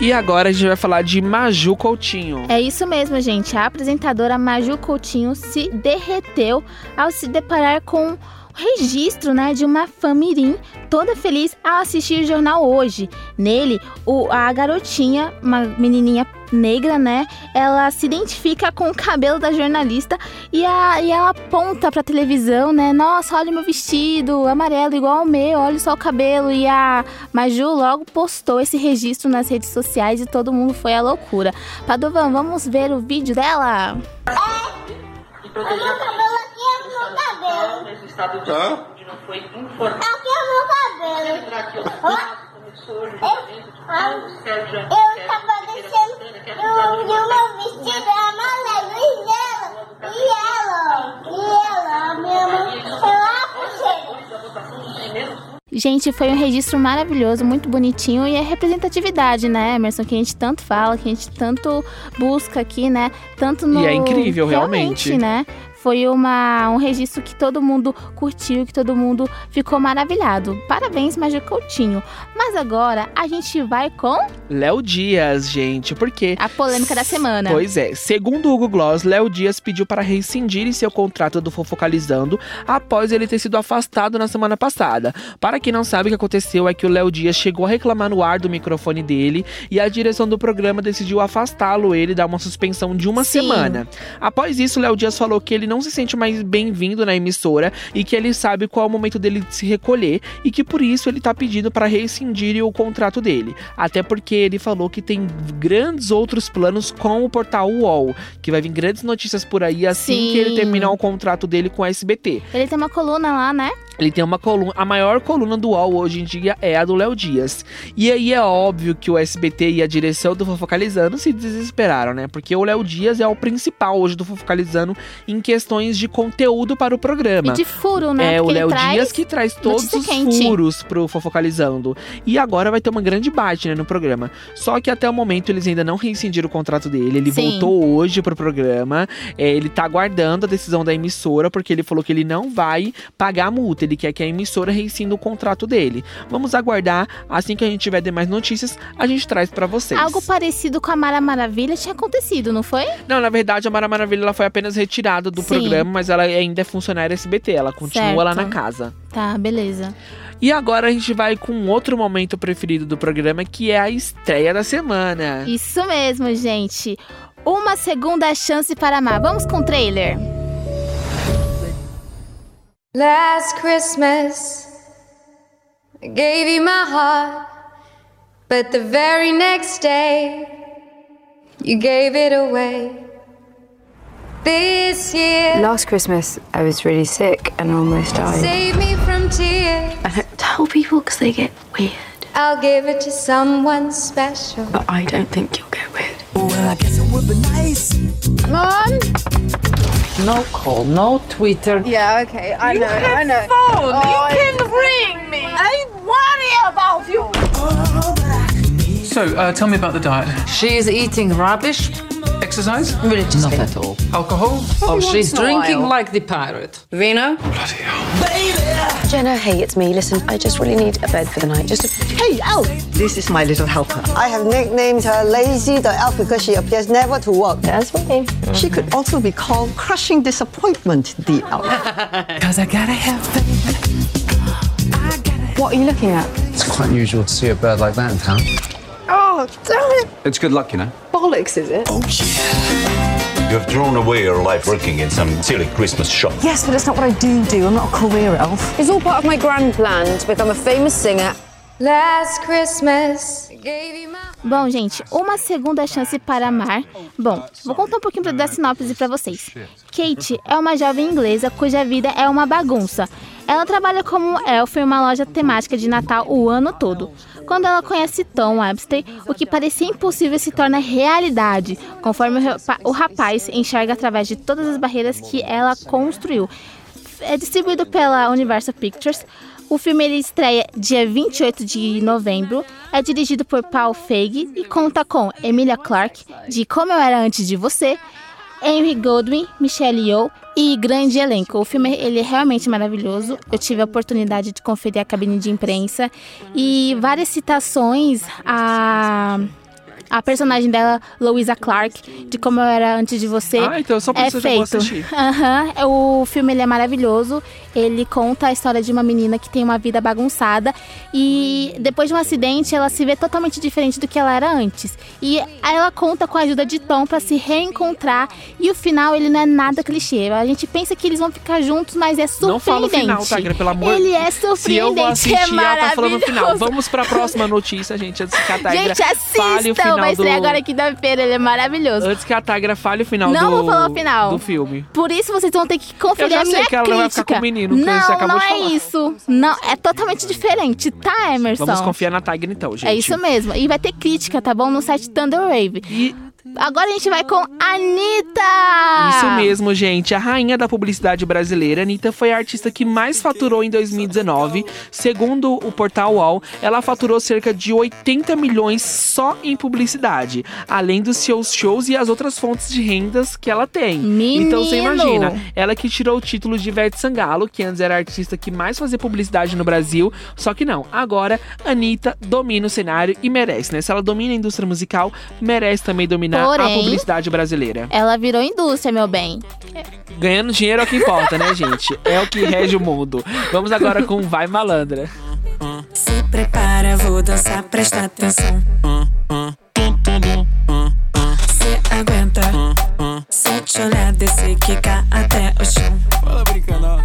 E agora a gente vai falar de Maju Coutinho. É isso mesmo, gente. A apresentadora Maju Coutinho se derreteu ao se deparar com registro né, de uma famirim toda feliz ao assistir o jornal hoje. Nele, o, a garotinha, uma menininha negra, né? Ela se identifica com o cabelo da jornalista e, a, e ela aponta pra televisão, né? Nossa, olha meu vestido amarelo igual ao meu, olha só o cabelo. E a Maju logo postou esse registro nas redes sociais e todo mundo foi à loucura. Padovan, vamos ver o vídeo dela? Proteger a cabelo aqui é meu cabelo. nesse estado de saúde não foi informado. Aqui é meu cabelo. Lembrar aqui, ó, Eu, de ah, eu tava deixando eu, e o meu vestido é amarelo e ela, e ela, e ela, minha mãe, eu puxei. Gente, foi um registro maravilhoso, muito bonitinho e é representatividade, né, Emerson? Que a gente tanto fala, que a gente tanto busca aqui, né? Tanto no. E é incrível, realmente. né? Foi uma, um registro que todo mundo curtiu, que todo mundo ficou maravilhado. Parabéns, Maju Coutinho. Mas agora a gente vai com Léo Dias, gente, porque a polêmica da semana. Pois é, segundo o Hugo Gloss, Léo Dias pediu para rescindir seu contrato do Fofocalizando após ele ter sido afastado na semana passada. Para quem não sabe o que aconteceu é que o Léo Dias chegou a reclamar no ar do microfone dele e a direção do programa decidiu afastá-lo ele dar uma suspensão de uma Sim. semana. Após isso, Léo Dias falou que ele não se sente mais bem-vindo na emissora e que ele sabe qual é o momento dele de se recolher e que por isso ele tá pedindo para rescindir o contrato dele. Até porque ele falou que tem grandes outros planos com o portal UOL, que vai vir grandes notícias por aí assim Sim. que ele terminar o contrato dele com a SBT. Ele tem uma coluna lá, né? Ele tem uma coluna, a maior coluna do UOL hoje em dia é a do Léo Dias. E aí é óbvio que o SBT e a direção do Fofocalizando se desesperaram, né? Porque o Léo Dias é o principal hoje do Fofocalizando em questões de conteúdo para o programa. E de furo, né? É, o Porque ele Léo Dias que traz todos os quente. furos pro Fofocalizando. E agora vai ter uma grande bate, né, no programa. Só que até o momento eles ainda não rescindiram o contrato dele. Ele Sim. voltou hoje pro programa. É, ele tá aguardando a decisão da emissora, porque ele falou que ele não vai pagar a multa. Ele quer que a emissora rescinda o contrato dele. Vamos aguardar. Assim que a gente tiver demais notícias, a gente traz pra vocês. Algo parecido com a Mara Maravilha tinha acontecido, não foi? Não, na verdade, a Mara Maravilha ela foi apenas retirada do Sim. programa, mas ela ainda é funcionária SBT. Ela continua lá Certo. na casa. Tá, beleza. E agora a gente vai com outro momento preferido do programa, que é a estreia da semana. Isso mesmo, gente. Uma segunda chance para amar. Vamos com o trailer. Last Christmas, I gave you my heart, but the very next day, you gave it away. This year, Last Christmas, I was really sick and almost died. save me from tears. I don't tell people because they get weird. I'll give it to someone special. But I don't think you'll get weird. Well, I guess it would be nice. Mom? No call, no Twitter. Yeah, okay, I You know, can I know. phone, Oh, you I- can ring me. I worry about you. Oh, So, uh, tell me about the diet. She's eating rubbish. Exercise? Religiously. Not at all. Alcohol? Oh, she's once in a drinking while. like the pirate. Vino? Bloody hell. Baby! Jenna, hey, it's me. Listen, I just really need a bed for the night. Just a... Hey, Elf! This is my little helper. I have nicknamed her Lazy the Elf because she appears never to work. That's me. She could also be called Crushing Disappointment the Elf. <laughs> Because I gotta have What are you looking at? It's quite unusual to see a bird like that in town. Oh, damn it! It's good luck, you know. Bollocks, is it? Oh, yeah. You've thrown away your life working in some silly Christmas shop. Yes, but it's not what I do do. I'm not a career elf. It's all part of my grand plan to become a famous singer. Bom, gente, uma segunda chance para amar. Bom, vou contar um pouquinho da sinopse pra vocês. Kate é uma jovem inglesa cuja vida é uma bagunça. Ela trabalha como elfa em uma loja temática de Natal o ano todo. Quando ela conhece Tom Webster, o que parecia impossível se torna realidade, conforme o rapaz enxerga através de todas as barreiras que ela construiu. É distribuído pela Universal Pictures. O filme ele estreia dia 28 de novembro. É dirigido por Paul Feig e conta com Emilia Clarke, de Como Eu Era Antes de Você, Henry Goldwyn, Michelle Yeoh e grande elenco. O filme ele é realmente maravilhoso. Eu tive a oportunidade de conferir a cabine de imprensa e várias citações a a personagem dela, Louisa Clark, de como eu era antes de você. Ah, então só é eu já vou feito. Aham, é, o filme ele é maravilhoso. Ele conta a história de uma menina que tem uma vida bagunçada e depois de um acidente ela se vê totalmente diferente do que ela era antes. E ela conta com a ajuda de Tom pra se reencontrar e o final ele não é nada clichê. A gente pensa que eles vão ficar juntos, mas é surpreendente. Não fala o final, Tagra, pelo amor Ele é Se eu vou surpreendente, assistir, é ela tá falando o final. Vamos pra próxima notícia, gente. Antes que a Tagra Gente, fale o assistam! Final Vai estrear do... agora quinta-feira, ele é maravilhoso. Antes que a Tagra fale o final Não do... vou falar o final. do filme. Por isso vocês vão ter que conferir Eu já a minha sei que ela não vai crítica. ficar com o menino, que não, você acabou não de é falar. isso. Não, é totalmente diferente, tá, Emerson? Vamos confiar na Tagra então, gente. É isso mesmo. E vai ter crítica, tá bom? No site Thunder Wave. Agora a gente vai com Anitta! Isso mesmo, gente. A rainha da publicidade brasileira, Anitta, foi a artista que mais faturou em 2019. Segundo o portal UOL, ela faturou cerca de 80 milhões só em publicidade, além dos seus shows e as outras fontes de rendas que ela tem. Então você Menino! imagina, ela que tirou o título de Ivete Sangalo, que antes era a artista que mais fazia publicidade no Brasil, só que não. Agora, Anitta domina o cenário e merece, né? Se ela domina a indústria musical, merece também dominar a Porém, publicidade brasileira. Ela virou indústria, meu bem. Ganhando dinheiro é o que importa, né, gente? É o que rege o mundo. Vamos agora com Vai Malandra. Se prepara, vou dançar, presta atenção. Se aguenta, se te olhar, descer, quicar até o chão. Fala brincando, ó.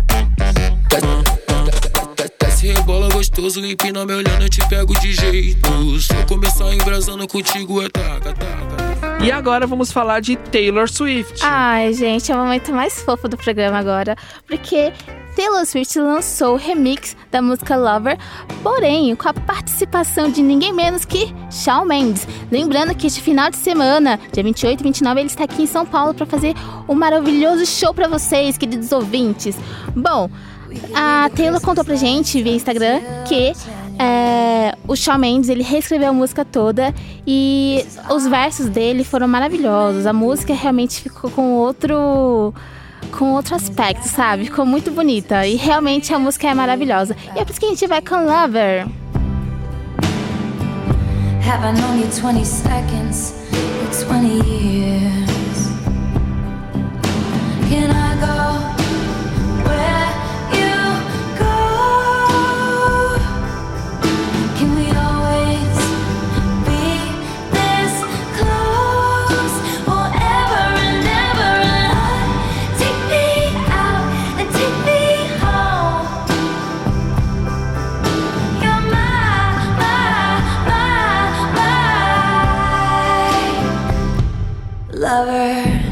Desce rebola gostoso, empina me olhando, eu te pego de jeito. Se eu começar embrasando contigo, é taca, taca. E agora vamos falar de Taylor Swift. Ai, gente, é o momento mais fofo do programa agora. Porque Taylor Swift lançou o remix da música Lover, porém com a participação de ninguém menos que Shawn Mendes. Lembrando que este final de semana, dia 28 e 29, ele está aqui em São Paulo para fazer um maravilhoso show para vocês, queridos ouvintes. Bom, a Taylor contou pra gente via Instagram que é, o Shawn Mendes ele reescreveu a música toda e os versos dele foram maravilhosos. A música realmente ficou com outro com outro aspecto, sabe? Ficou muito bonita e realmente a música é maravilhosa. E é por isso que a gente vai com Lover. Have I known you 20 seconds or 20 years? Can I lover.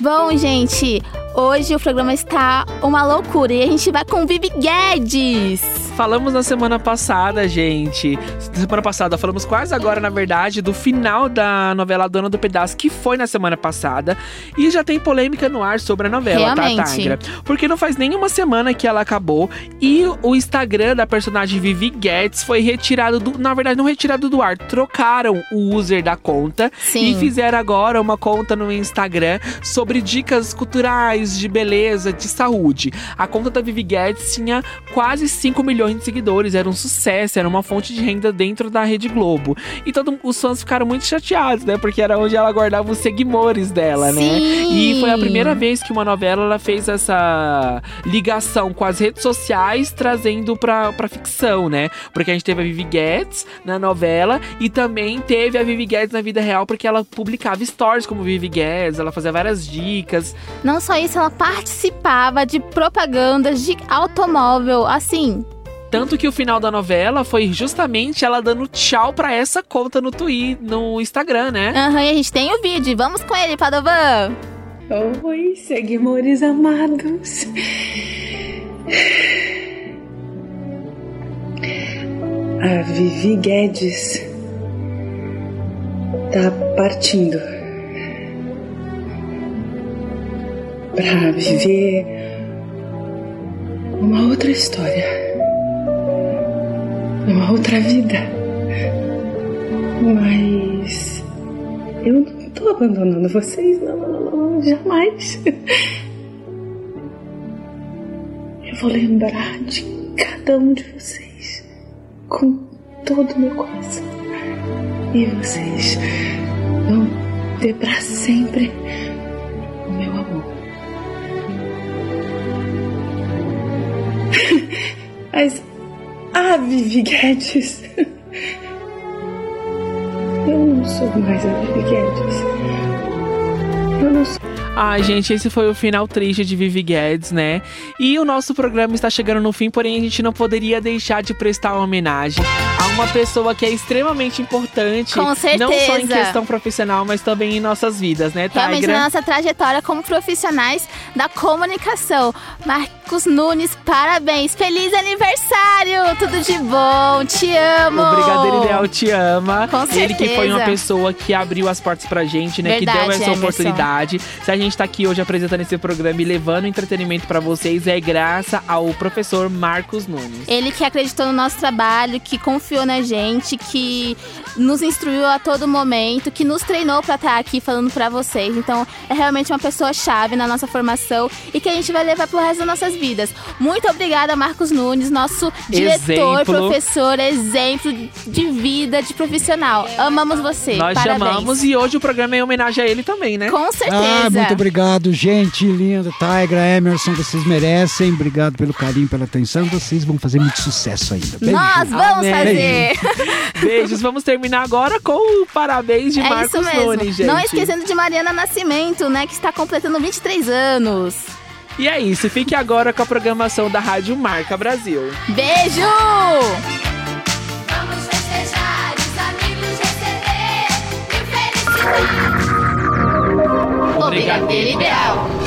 Bom, gente, hoje o programa está uma loucura e a gente vai com Vivi Guedes. Falamos na semana passada, gente. Semana passada, falamos quase agora, na verdade, do final da novela Dona do Pedaço, que foi na semana passada. E já tem polêmica no ar sobre a novela, tá, Realmente. Tangra? Porque não faz nenhuma semana que ela acabou. E o Instagram da personagem Vivi Guedes foi retirado do. Na verdade, não retirado do ar. Trocaram o user da conta Sim. e fizeram agora uma conta no Instagram sobre dicas culturais, de beleza, de saúde. A conta da Vivi Guedes tinha quase 5 milhões de seguidores, era um sucesso, era uma fonte de renda dentro da Rede Globo. E todos os fãs ficaram muito chateados, né? Porque era onde ela guardava os seguidores dela, né? Sim. E foi a primeira vez que uma novela ela fez essa ligação com as redes sociais, trazendo pra, pra ficção, né? Porque a gente teve a Vivi Guedes na novela e também teve a Vivi Guedes na vida real, porque ela publicava stories como Vivi Guedes, ela fazia várias dicas. Não só isso, ela participava de propagandas de automóvel, assim. Tanto que o final da novela foi justamente ela dando tchau pra essa conta no Twitter, no Instagram, né? Aham, e a gente tem o vídeo. Vamos com ele, Padovan. Oi, seguidores amados. A Vivi Guedes tá partindo pra viver uma outra história, uma outra vida. Mas eu não tô abandonando vocês, não, não, não, jamais. Eu vou lembrar de cada um de vocês com todo o meu coração. E vocês vão ter pra sempre o meu amor. <laughs> Mas a Vivi Guedes. Eu não sou mais a Vivi Guedes. Eu não sou. Ai, gente, esse foi o final triste de Vivi Guedes, né? E o nosso programa está chegando no fim, porém a gente não poderia deixar de prestar uma homenagem a uma pessoa que é extremamente importante. Com Não só em certeza. questão profissional, mas também em nossas vidas, né, Realmente Tigra? na nossa trajetória como profissionais da comunicação. Marcos Nunes, parabéns! Feliz aniversário! Tudo de bom! Te amo! O Brigadeiro Ideal te ama. Com Ele que foi uma certeza. pessoa que abriu as portas pra gente, né? que Verdade, deu essa Emerson. oportunidade. Se a gente tá aqui hoje apresentando esse programa e levando entretenimento pra vocês, é graças ao professor Marcos Nunes. Ele que acreditou no nosso trabalho, que confiou na gente, que nos instruiu a todo momento, que nos treinou pra estar aqui falando pra vocês. Então, é realmente uma pessoa chave na nossa formação e que a gente vai levar pro resto das nossas vidas. Muito obrigada, Marcos Nunes, nosso diretor, Exemplo. professor, exemplo de vida, de profissional. Amamos você. Nós Parabéns. chamamos e hoje o programa é em homenagem a ele também, né? Com certeza. Ah, muito obrigado, gente linda. Tigra, Emerson, vocês merecem. Obrigado pelo carinho, pela atenção. Vocês vão fazer muito sucesso ainda. Beijo. Nós vamos Amém. fazer. Beijos. Vamos terminar agora com o parabéns de é Marcos. Nunes, gente. Não esquecendo de Mariana Nascimento, né, que está completando 23 anos. E é isso. Fique agora com a programação da Rádio Marca Brasil. Beijo! Vamos festejar, os amigos receber e felicidade. Brigadeiro Ideal.